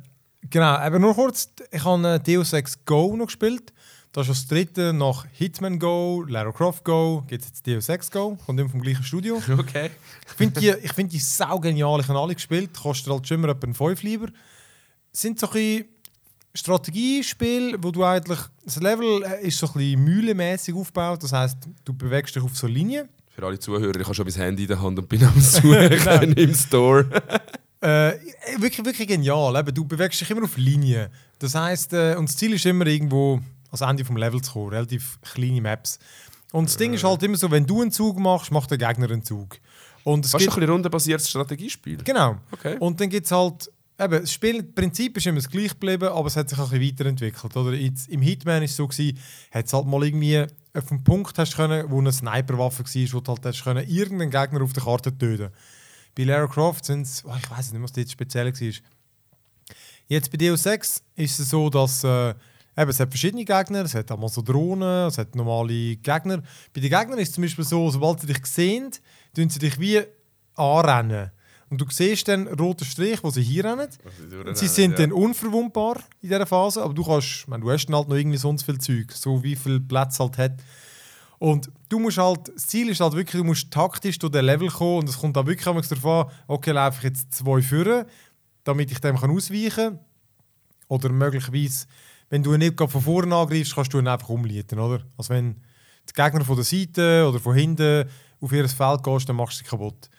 genau, aber nur kurz. Ich habe äh, Deus Ex Go noch gespielt. Das ist das dritte nach Hitman Go, Lara Croft Go, gibt es jetzt Deus Ex Go, kommt immer vom gleichen Studio. Okay. Ich finde die, ich find die sau genial. Ich habe alle gespielt, kostet halt schon immer etwa einen 5 lieber. Sind so ein bisschen Strategiespiele, wo du eigentlich. Das Level äh, ist so ein bisschen mühlemäßig aufgebaut. Das heißt, du bewegst dich auf so Linien. Für alle Zuhörer, ich habe schon mein Handy in der Hand und bin am Suchen im Store. Äh, wirklich, wirklich genial. Eben, du bewegst dich immer auf Linien. Das heißt, äh, und das Ziel ist immer irgendwo ans Ende vom Level zu kommen. Relativ kleine Maps. Und das Ding ist halt immer so, wenn du einen Zug machst, macht der Gegner einen Zug. Und es Fast ein bisschen rundenbasiertes Strategiespiel. genau. Okay. Und dann gibt es halt. Eben, das Spielprinzip ist immer das gleiche geblieben, aber es hat sich auch ein bisschen weiterentwickelt. Oder jetzt, Im Hitman war es so, hat es halt mal irgendwie auf einen Punkt hast können, wo eine Sniperwaffe war, wo du halt hast können, irgendeinen Gegner auf der Karte töten Bei Lara Croft sind es, oh, ich weiß nicht, was das speziell war. Jetzt bei Deus Ex ist es so, dass äh, eben, es hat verschiedene Gegner, es hat einmal so Drohnen, es hat normale Gegner. Bei den Gegnern ist es zum Beispiel so, sobald sie dich sehen, tun sie dich wie anrennen. Und du siehst dann roten Strich, wo sie hier rennen. Und sie sind dann unverwundbar in dieser Phase, aber du kannst, ich meine, du hast dann halt noch irgendwie sonst viel Zeug, so wie viel Platz halt hat. Und du musst halt, das Ziel ist halt wirklich, du musst taktisch durch den Level kommen und es kommt dann wirklich darauf an, okay, laufe ich jetzt zwei Führer, damit ich dem kann ausweichen kann. Oder möglicherweise, wenn du ihn nicht von vorne angreifst, kannst du ihn einfach umleiten, oder? Also wenn die Gegner von der Seite oder von hinten auf ihr Feld gehst, dann machst du sie kaputt.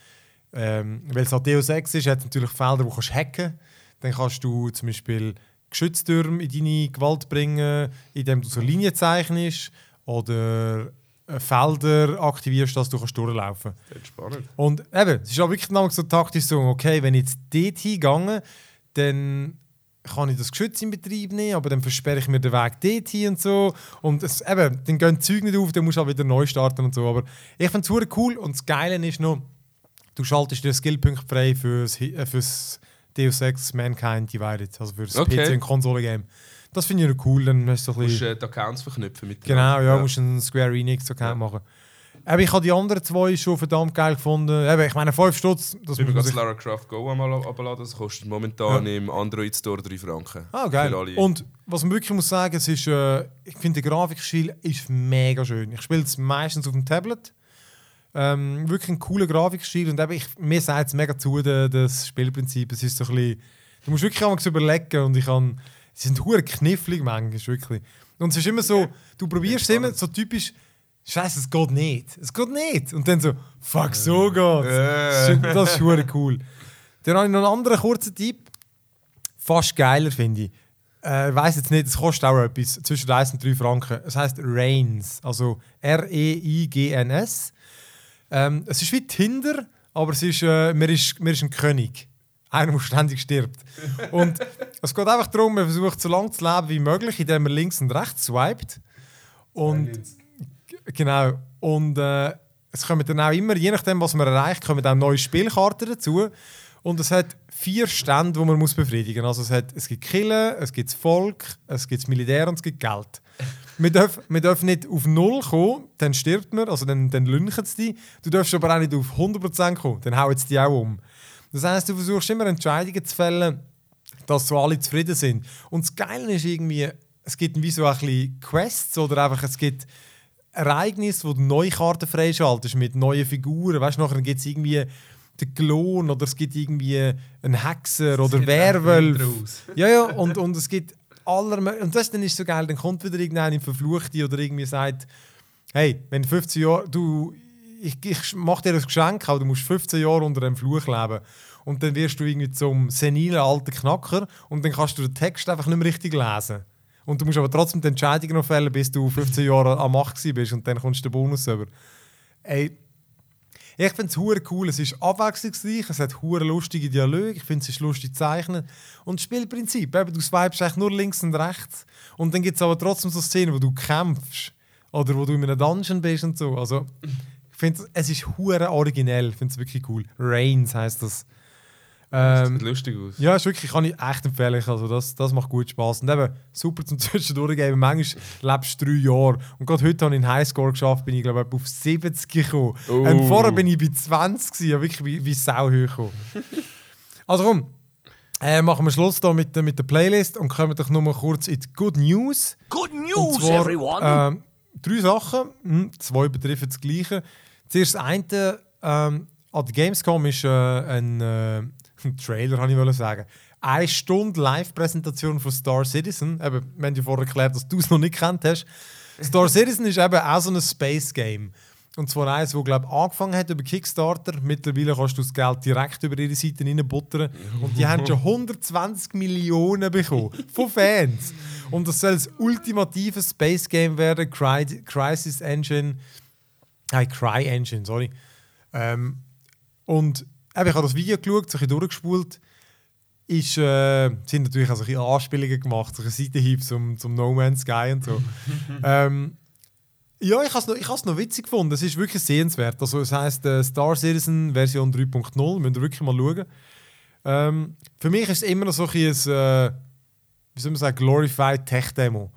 Ähm, weil es halt Deus Ex ist, hat es natürlich Felder, wo du kannst hacken Dann kannst du zum Beispiel Geschütztürme in deine Gewalt bringen, indem du so Linien zeichnest oder Felder aktivierst, dass du kannst durchlaufen kannst. Spannend. Und eben, es ist auch wirklich so taktisch so, okay, wenn ich jetzt dort hingehe, dann kann ich das Geschütz in Betrieb nehmen, aber dann versperre ich mir den Weg dort hin und so. Und es, eben, dann gehen die Züge nicht auf, dann musst du auch wieder neu starten und so. Aber ich finde es super cool und das Geile ist noch, du schaltest dir Skillpunkt frei fürs, äh, fürs Deus Ex Mankind Divided, also für das Okay. PC- und Konsole-Game. Das finde ich cool, dann hast du so ein Du musst bisschen... äh, die Accounts verknüpfen mit Genau, ja, ja. musst einen Square Enix Account machen. Aber ich habe die anderen zwei schon verdammt geil gefunden. Eben, ich meine, 5 Stutz, das Ich muss habe sich... Lara Croft Go einmal abladen. Das kostet momentan im Android Store 3 Franken. Ah, geil. Und was man wirklich muss sagen, es ist, äh, ich finde, der Grafikstil ist mega schön. Ich spiele es meistens auf dem Tablet. Ähm, wirklich ein cooler Grafikstil und eben, ich, mir sagt es mega zu, das Spielprinzip. Es ist so ein bisschen, du musst wirklich einmal überlegen und ich kann, sie sind hure knifflig manchmal, wirklich. Und es ist immer so, du probierst es immer so typisch, Scheiße, es geht nicht. Es geht nicht. Und dann so, fuck, so geht's. Das ist- Das ist hure cool. Dann habe ich noch einen anderen kurzen Tipp. Fast geiler, finde ich. Äh, ich weiss jetzt nicht, es kostet auch etwas, zwischen 1 und 3 Franken. Es heisst Reigns, also R-E-I-G-N-S. Ähm, es ist wie Tinder, aber es ist, äh, man, ist, man ist ein König. Einer, der ständig stirbt. Und es geht einfach darum, man versucht so lange zu leben wie möglich, indem man links und rechts swiped. Und Genau. Und äh, es kommen dann auch immer, je nachdem, was man erreicht, kommen dann neue Spielkarten dazu. Und es hat vier Stände, die man muss befriedigen muss. Also es, hat, es gibt Killen, es gibt das Volk, es gibt das Militär und es gibt Geld. wir, dürfen, wir dürfen nicht auf Null kommen, dann stirbt man, also dann, dann lünchen sie dich. Du darfst aber auch nicht auf 100% kommen, dann hauen sie dich auch um. Das heisst, du versuchst immer Entscheidungen zu fällen, dass so alle zufrieden sind. Und das Geile ist irgendwie, es gibt wie so ein bisschen Quests oder einfach es gibt Ereignisse, wo du neue Karten freischaltest mit neuen Figuren. Weißt du, nachher gibt es irgendwie den Klon oder es gibt irgendwie einen Hexer oder Werwolf. Ja, ja, und, und es gibt aller Und das dann ist so geil, dann kommt wieder irgendeiner Verfluchte oder irgendwie sagt, hey, wenn du 15 Jahre, du, ich, ich mache dir ein Geschenk, aber du musst 15 Jahre unter einem Fluch leben. Und dann wirst du irgendwie zum senilen alten Knacker und dann kannst du den Text einfach nicht mehr richtig lesen. Und du musst aber trotzdem die Entscheidung noch fällen, bis du 15 Jahre am Macht bist und dann kommst du den Bonus über. Ey, ich finde es cool, es ist abwechslungsreich, es hat hure lustige Dialoge, ich finde es lustig gezeichnet. Und das Spielprinzip, eben, du swipest eigentlich nur links und rechts. Und dann gibt es aber trotzdem so Szenen, wo du kämpfst. Oder wo du in einem Dungeon bist und so. Also, finde, es ist hure originell, ich finde es wirklich cool. Reigns heisst das. Ähm, Sieht lustig aus. ja, ist wirklich, kann ich echt empfehlen. Also das, das macht gut Spaß. Und eben, super zum Zwischendurch geben. Manchmal lebst du drei Jahre. Und gerade heute habe ich einen Highscore geschafft, bin ich glaube ich auf 70 gekommen. Oh. Und vorher bin ich bei 20 gewesen, ja, wirklich wie, wie Sau hoch gekommen. also komm, äh, machen wir Schluss da mit, der- mit der Playlist und kommen doch nur mal kurz in die Good News. Good Und news, zwar, everyone! ähm, drei Sachen, hm, zwei betreffen das Gleiche. Zuerst das eine, ähm, an der Gamescom ist äh, ein, äh, ein Trailer, kann ich wollen sagen. Eine Stunde Live-Präsentation von Star Citizen. Eben, wir haben ja vorher erklärt, dass du es noch nicht kennt hast. Star Citizen ist eben auch so ein Space-Game. Und zwar eins, das glaube angefangen hat über Kickstarter. Mittlerweile kannst du das Geld direkt über ihre Seite reinbuttern. Und die haben schon 120 Millionen bekommen. Von Fans. Und das soll das ultimative Space Game werden. Crisis Engine. Nein, Cry Engine, sorry. Ähm, und eben, ich habe das Video geschaut, so ein bisschen durchgespult. Ist, äh, sind natürlich auch so ein bisschen Anspielungen gemacht, so ein Seitenhieb zum, zum No Man's Sky und so. ähm, ja, ich habe es noch, ich noch witzig gefunden. Es ist wirklich sehenswert. Also, es heisst äh, Star Citizen Version 3.0. Müsst ihr wirklich mal schauen. Ähm, für mich ist es immer noch so ein, bisschen ein äh, wie soll man sagen, Glorified Tech-Demo.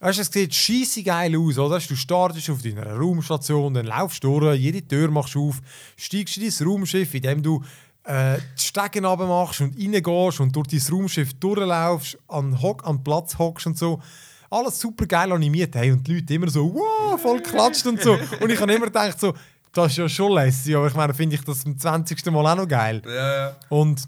Weißt du, es sieht scheisse geil aus, oder? Du startest auf deiner Raumstation, dann laufst du durch, jede Tür machst du auf, steigst in dein Raumschiff, indem du äh, die Stegen machst und reingehst und durch dein Raumschiff durchlaufst, an, Hock, an den Platz hockst und so. Alles super geil animiert. Hey, und die Leute immer so, wow, voll klatscht und so. Und ich habe immer gedacht, so, das ist ja schon lässig, aber ich meine, finde ich das zum 20. Mal auch noch geil. Ja, ja. Und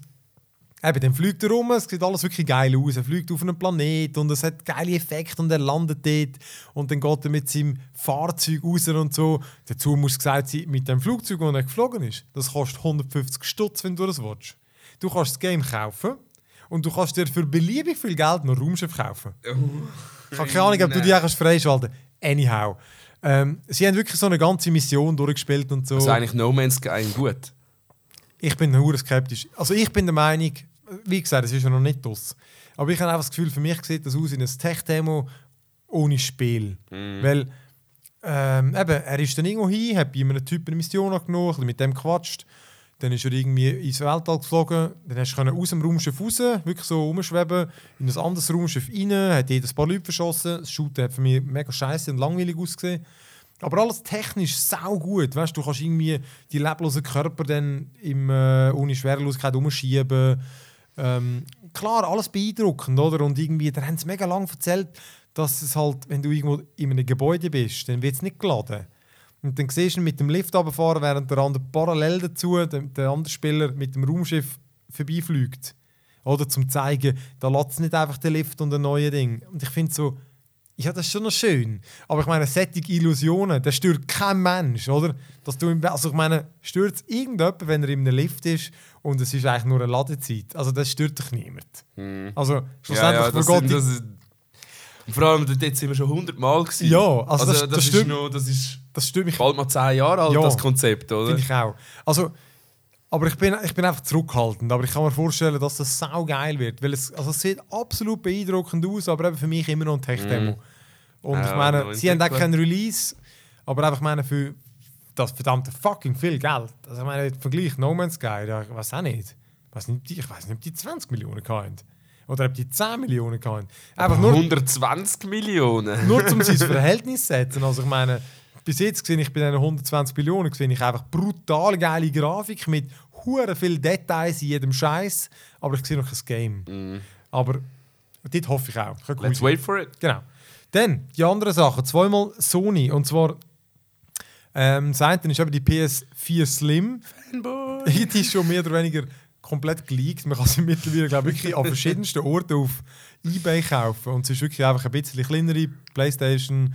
eben, dann fliegt er rum, es sieht alles wirklich geil aus. Er fliegt auf einen Planet und es hat geile Effekte und er landet dort. Und dann geht er mit seinem Fahrzeug raus und so. Dazu muss gesagt sein, mit dem Flugzeug, das er geflogen ist, das kostet 150 Stutz, wenn du das willst. Du kannst das Game kaufen und du kannst dir für beliebig viel Geld noch Raumschiff kaufen. Ich habe keine Ahnung, ob du die auch kannst freischalten Anyhow. Ähm, sie haben wirklich so eine ganze Mission durchgespielt und so. Also eigentlich No Man's Sky gut. Ich bin hure skeptisch. Also ich bin der Meinung, wie gesagt, es ist ja noch nicht das. Aber ich habe einfach das Gefühl, für mich sieht das aus wie ein Tech-Demo ohne Spiel. Weil ähm, eben, er ist dann irgendwo hin, hat bei einem Typen eine Mission bisschen mit dem gequatscht. Dann ist er irgendwie ins Weltall geflogen. Dann hast du aus dem Raumschiff raus, wirklich so rumschweben, in ein anderes Raumschiff rein, hat jedes paar Leute verschossen. Das Shooten hat für mich mega scheiße und langweilig ausgesehen. Aber alles technisch sau gut. Weißt, du kannst irgendwie die leblosen Körper dann im, äh, ohne Schwerelosigkeit umschieben. Ähm, klar, alles beeindruckend, oder? Und irgendwie, da haben sie mega lange erzählt, dass es halt, wenn du irgendwo in einem Gebäude bist, dann wird es nicht geladen. Und dann siehst du ihn mit dem Lift runterfahren, während der andere parallel dazu, der, der andere Spieler mit dem Raumschiff vorbeifliegt. Oder zum zeigen, da lässt es nicht einfach den Lift und ein neues Ding. Und ich finde so, ja, das ist schon noch schön. Aber ich meine, solche Illusionen, das stört kein Mensch, oder? Dass du, also ich meine, stört es irgendjemand, wenn er in einem Lift ist und es ist eigentlich nur eine Ladezeit? Also das stört dich niemand. Also Ja, schlussendlich ja, das vergeht sind, das ist, vor allem, dort sind wir schon 100 Mal gewesen. Ja, also das- das ist stimmt. noch, das ist das stört mich bald mal 10 Jahre alt, Ja. das Konzept, oder? Finde ich auch. Also, aber ich bin, ich bin einfach zurückhaltend. Aber ich kann mir vorstellen, dass das sau geil wird. Weil es, also es sieht absolut beeindruckend aus, aber eben für mich immer noch ein Tech-Demo. Und Ja, ich meine, sie haben auch entwickeln. kein Release, aber einfach ich meine, für das verdammte fucking viel Geld. Also ich meine, im Vergleich No Man's Sky, da, ich weiß auch nicht. Ich weiß nicht, ich weiß nicht, ob die 20 Millionen hatten. Oder ob die 10 Millionen hatten. Einfach nur, 120 Millionen. nur um sein Verhältnis zu setzen. Also ich meine, bis jetzt gesehen ich bei diesen 120 Millionen gesehen ich einfach brutal geile Grafik mit hure viel Details in jedem Scheiß, aber ich sehe noch kein Game. Aber dort hoffe ich auch. Mhm. Let's wait for it. Genau. Dann die andere Sache, zweimal Sony und zwar ähm, das eine ist eben die PS4 Slim. Fanboy. Die ist schon mehr oder weniger komplett geleakt. Man kann sie mittlerweile glaub, ich, wirklich an verschiedensten Orten auf Ebay kaufen. Und sie ist wirklich einfach ein bisschen kleinere Playstation.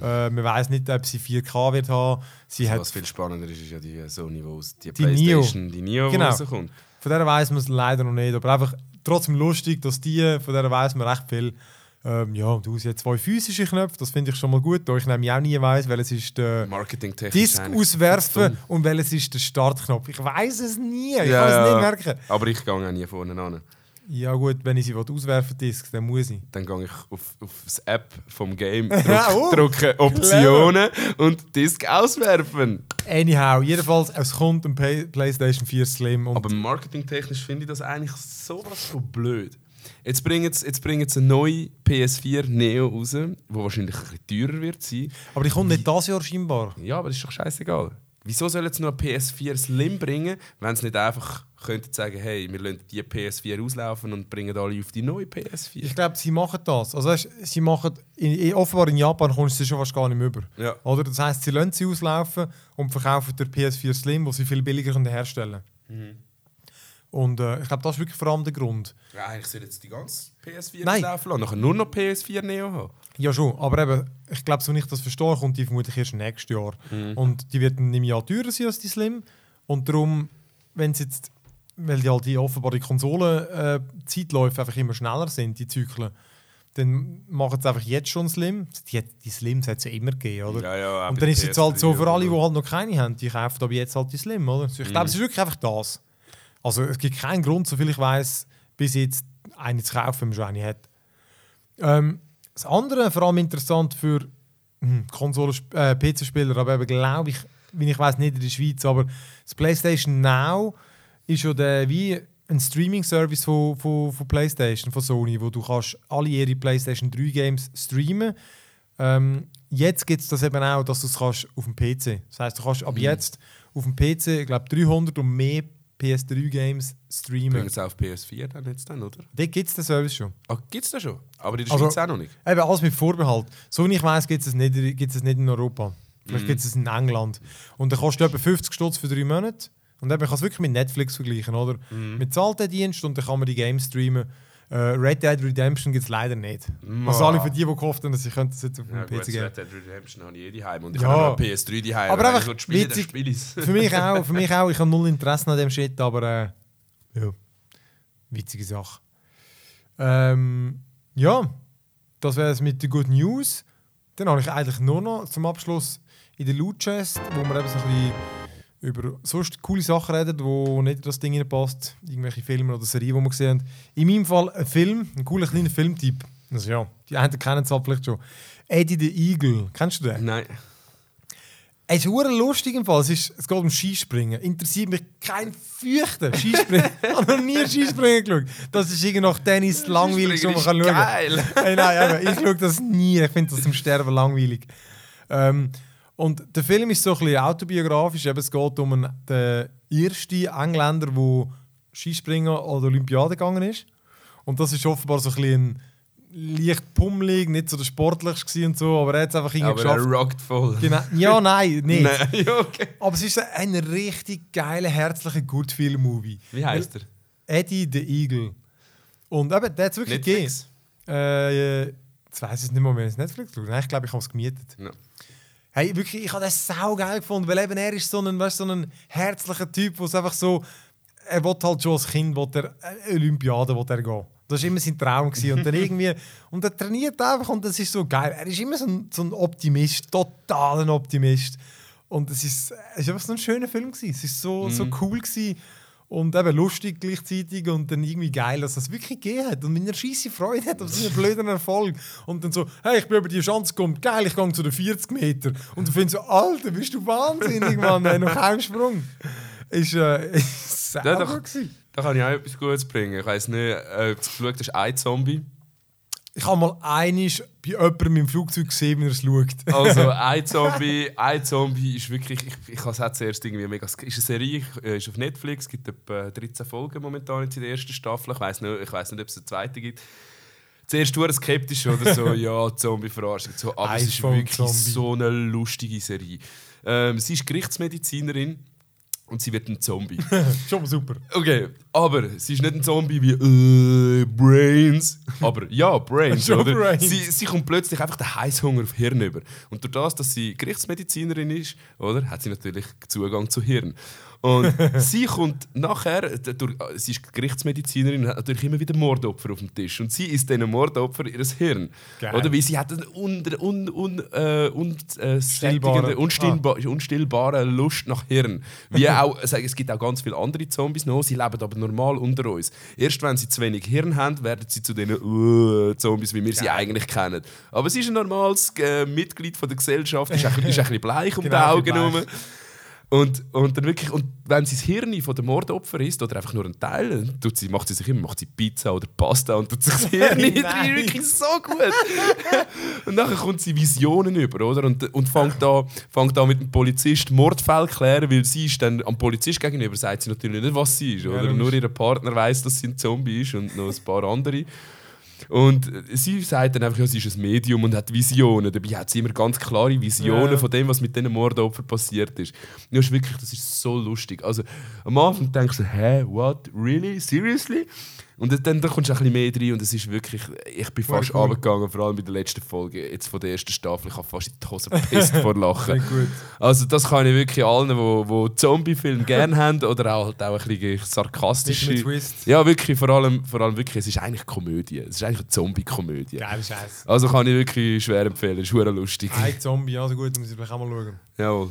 Äh, man weiß nicht, ob sie 4K wird haben. Sie hat, Was viel spannender ist, ist ja die Sony, wo aus die, Die Neo. Playstation, die Neo, Genau. rauskommt. von der weiß man es leider noch nicht. Aber einfach trotzdem lustig, dass die, von der weiß man recht viel. Ähm, ja, du hast jetzt zwei physische Knöpfe, das finde ich schon mal gut. Da ich nämlich auch nie weiß, welches ist der. Disk auswerfen und welches ist der Startknopf. Ich weiß es nie, ich Ja, kann es ja. nicht merken. Aber ich gehe auch nie vorne an. Ja gut, wenn ich sie auswerfen Disk, dann muss ich. Dann gehe ich auf, auf das App vom Game, Ja, oh, drück, drücke Optionen und Disk auswerfen. Anyhow, jedenfalls, es kommt ein Pay PlayStation 4 Slim und Aber marketingtechnisch finde ich das eigentlich sowas von blöd. Jetzt bringen sie jetzt bringen sie eine neue PS4 Neo raus, die wahrscheinlich ein bisschen teurer wird sein. aber die kommt nicht das Jahr scheinbar. Ja, aber das ist doch scheißegal. Wieso sollen sie noch eine PS4 Slim bringen, wenn sie nicht einfach könnten sagen, hey, wir lassen die PS4 auslaufen und bringen alle auf die neue PS4? Ich glaube, sie machen das. Also sie machen in, offenbar in Japan kommst du schon fast gar nicht mehr über. Ja. Oder das heißt, sie lassen sie auslaufen und verkaufen der PS4 Slim, wo sie viel billiger können herstellen. Mhm. Und äh, ich glaube, das ist wirklich vor allem der Grund. Ja, eigentlich soll jetzt die ganze PS4 Nein. auslaufen lassen, nachher nur noch PS4 Neo haben. Ja schon, aber eben, ich glaube, so ich das verstehe, kommt die vermutlich erst nächstes Jahr. Mhm. Und die wird dann im Jahr teurer sein als die Slim. Und darum, wenn es jetzt, weil die halt die offenbar die Konsolen-Zeitläufe einfach immer schneller sind, die Zyklen, dann machen sie einfach jetzt schon Slim. Die, die Slims hat es ja immer gegeben, oder? Ja, ja, Und dann ist es jetzt halt so PS3 für alle, die halt noch keine haben, die kaufen aber jetzt halt die Slim, oder? Ich Mhm. glaube, es ist wirklich einfach das. Also es gibt keinen Grund, soviel ich weiß, bis jetzt eine zu kaufen, wenn man schon eine hat. Ähm, das andere, vor allem interessant für hm, Konsolen, äh, PC-Spieler, aber eben glaube ich, wie ich weiß nicht in der Schweiz, aber das PlayStation Now ist ja der, wie ein Streaming-Service von, von, von PlayStation, von Sony, wo du kannst alle ihre PlayStation 3 Games streamen. Ähm, jetzt gibt es das eben auch, dass du es kannst auf dem PC. Das heißt, du kannst ab jetzt auf dem PC, ich glaube 300 und mehr PS3 Games streamen. Bringen sie auf PS4 dann jetzt dann, oder? Dort gibt es den Service schon. Ah, gibt es das schon? Aber in der Also- Schweiz auch noch nicht. Eben alles mit Vorbehalt. So wie ich weiß, gibt es nicht, gibt's es nicht in Europa. Vielleicht gibt es es in England. Und dann kostet etwa 50 Stutz für drei Monate. Und eben, ich kann es wirklich mit Netflix vergleichen, oder? Mhm. Mit zahlt der Dienst und dann kann man die Games streamen. Äh, Red Dead Redemption gibt es leider nicht. Ma. Also alle für die, die gehofft haben, dass sie könnten das jetzt auf dem Ja, gut, PC geben. Red Dead Redemption habe ich eh daheim und ich Ja. habe eine PS3 daheim. Aber einfach ich dann witzig- spiele für mich auch, für mich auch. Ich habe null Interesse an dem Shit, aber äh, ja, witzige Sache. Ähm, ja, das wäre es mit den Good News. Dann habe ich eigentlich nur noch zum Abschluss in der Loot Chest, wo wir eben so ein bisschen über sonst coole Sachen reden, wo nicht in das Ding passt, irgendwelche Filme oder Serien, die wir gesehen haben. In meinem Fall ein Film, ein cooler kleiner Filmtipp. Also ja, die einen kennen es vielleicht schon. Eddie the Eagle, kennst du den? Nein. Es ist hure lustig im Fall. Es, ist, es geht um Skispringen. Interessiert mich kein Fürchten. Skispringen. ich habe noch nie Skispringen geschaut. Das ist irgendwie noch Tennis langweilig, was man kann schauen geil. Hey, nein, eben, ich schaue das nie. Ich finde das zum Sterben langweilig. Ähm, Und der Film ist so ein bisschen autobiografisch. Eben, es geht um einen, den ersten Engländer, der Skispringen oder Olympiade gegangen ist. Und das ist offenbar so ein bisschen leicht pummelig, nicht so der sportlichste und so, aber er hat es einfach irgendwie Aber er geschafft. rockt voll. Genau. Ja, nein, nicht. Nein, okay. Aber es ist ein richtig geiler, herzlicher Good-Feel-Movie. Wie heißt er? Eddie the Eagle. Und eben, der hat es wirklich gegeben. Äh, jetzt weiss ich es nicht mehr, wenn es Netflix schaut. Nein, ich glaube, ich habe es gemietet. Ja. Hey, wirklich, ich habe das sau geil gefunden, weil eben er ist so ein, weißt, so ein herzlicher Typ, wo es einfach so, er will halt schon als Kind, will er, äh, Olympiade will er gehen. Das war immer sein Traum. Gewesen. Und dann irgendwie, und er trainiert einfach und das ist so geil. Er ist immer so ein, so ein Optimist, total ein Optimist. Und es ist, es ist einfach so ein schöner Film gewesen. Es ist so, so cool gewesen. Und eben lustig gleichzeitig und dann irgendwie geil, dass es wirklich gegeben hat. Und wenn er scheisse Freude hat auf seinen blöden Erfolg. Und dann so, hey, ich bin über die Chance gekommen, geil, ich gehe zu den 40 Meter. Und du findest so, Alter, bist du wahnsinnig, Mann, ey, noch kein Sprung. Ist, äh, ist Ja, sauber doch. gewesen. Da kann ich auch etwas Gutes bringen. Ich weiss nicht, äh, ob du geschaut hast, ein Zombie. Ich habe mal einiges bei jemandem im Flugzeug gesehen, wie er es schaut. Also, ein Zombie, ein Zombie ist wirklich. Ich, ich habe es auch zuerst irgendwie mega. Ist eine Serie, äh, ist auf Netflix, gibt etwa 13 Folgen momentan jetzt in der ersten Staffel. Ich weiß nicht, ich weiss nicht ob es eine zweite gibt. Zuerst war skeptisch oder so, ja, Zombie-Verarschung. So, aber es ist wirklich Zombie. so eine lustige Serie. Ähm, sie ist Gerichtsmedizinerin und sie wird ein Zombie. Schon mal super. Okay, aber sie ist nicht ein Zombie wie äh, Brains. Aber ja, Brains, oder? Brains. Sie, sie kommt plötzlich einfach den Heißhunger auf Hirn über. Und durch das, dass sie Gerichtsmedizinerin ist, oder, hat sie natürlich Zugang zu Hirn. Und sie kommt nachher, durch, sie ist Gerichtsmedizinerin und hat natürlich immer wieder Mordopfer auf dem Tisch. Und sie ist diesen Mordopfer ihres Hirn. Geil. Oder? Weil sie hat eine un, un, un, äh, un, äh, Stillbare- unstillba unstillbare Lust nach Hirn. Wie auch, es gibt auch ganz viele andere Zombies noch, sie leben aber normal unter uns. Erst wenn sie zu wenig Hirn haben, werden sie zu den uh, Zombies, wie wir sie Geil. eigentlich kennen. Aber sie ist ein normales äh, Mitglied von der Gesellschaft, ist ein, ist ein bisschen bleich um Genau, die Augen herum. Und, und, dann wirklich, und wenn sie das Hirn von der Mordopfer ist oder einfach nur ein Teil, dann tut sie, macht sie sich immer macht sie Pizza oder Pasta und tut sich das Hirn Nein. rein. Wirklich so gut. und nachher kommt sie Visionen über, oder? Und, und fängt da, fängt da mit dem Polizist Mordfälle klären, weil sie ist dann am Polizist gegenüber sagt sie natürlich nicht, was sie ist, oder? logisch. Nur ihr Partner weiß, dass sie ein Zombie ist und noch ein paar andere. Und sie sagt dann einfach, ja, sie ist ein Medium und hat Visionen. Dabei hat sie immer ganz klare Visionen Ja. von dem, was mit diesen Mordopfern passiert ist. Und das ist wirklich, das ist so lustig. Also am Anfang denkst du, hä, what, really, seriously? Und dann, dann kommst du ein bisschen mehr rein und es ist wirklich, ich bin fast cool. runtergegangen, vor allem bei der letzten Folge, jetzt von der ersten Staffel, ich habe fast in die Hose gepisst vor Lachen. Sehr gut. Also das kann ich wirklich allen, die wo, Zombie-Filme gerne haben oder auch, halt auch ein bisschen sarkastische... Twist. Ja, wirklich, vor allem, vor allem wirklich, es ist eigentlich Komödie. Es ist eigentlich eine Zombie-Komödie. Geil Scheiß. Also kann ich wirklich schwer empfehlen, ist lustig. Ein Zombie, also gut, muss ich vielleicht auch mal schauen. Jawohl.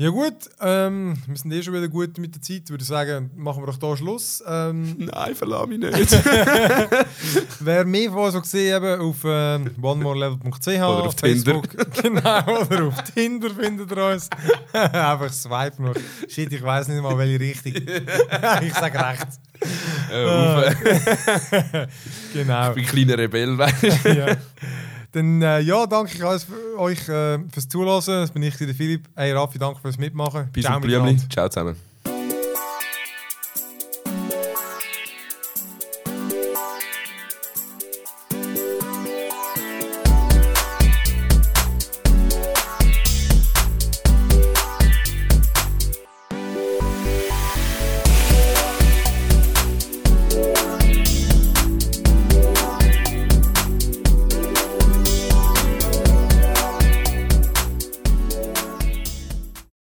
Ja gut, ähm, wir sind eh schon wieder gut mit der Zeit. Würde ich sagen, machen wir doch hier Schluss. Ähm, Nein, verlass mich nicht. wer mehr von so gesehen eben auf ähm, onemorelevel.ch Oder auf Tinder. genau, oder auf Tinder findet ihr uns. Einfach swipe nur. Shit, ich weiß nicht mal, welche Richtung. ich sag rechts. äh, Genau. ich bin ein kleiner Rebell, weißt du. ja. Dann äh, ja, danke ich alles für euch äh, fürs Zuhören. Das bin ich, der Philipp. Hey Raffi, danke fürs Mitmachen. Bis Ciao. Ciao zusammen.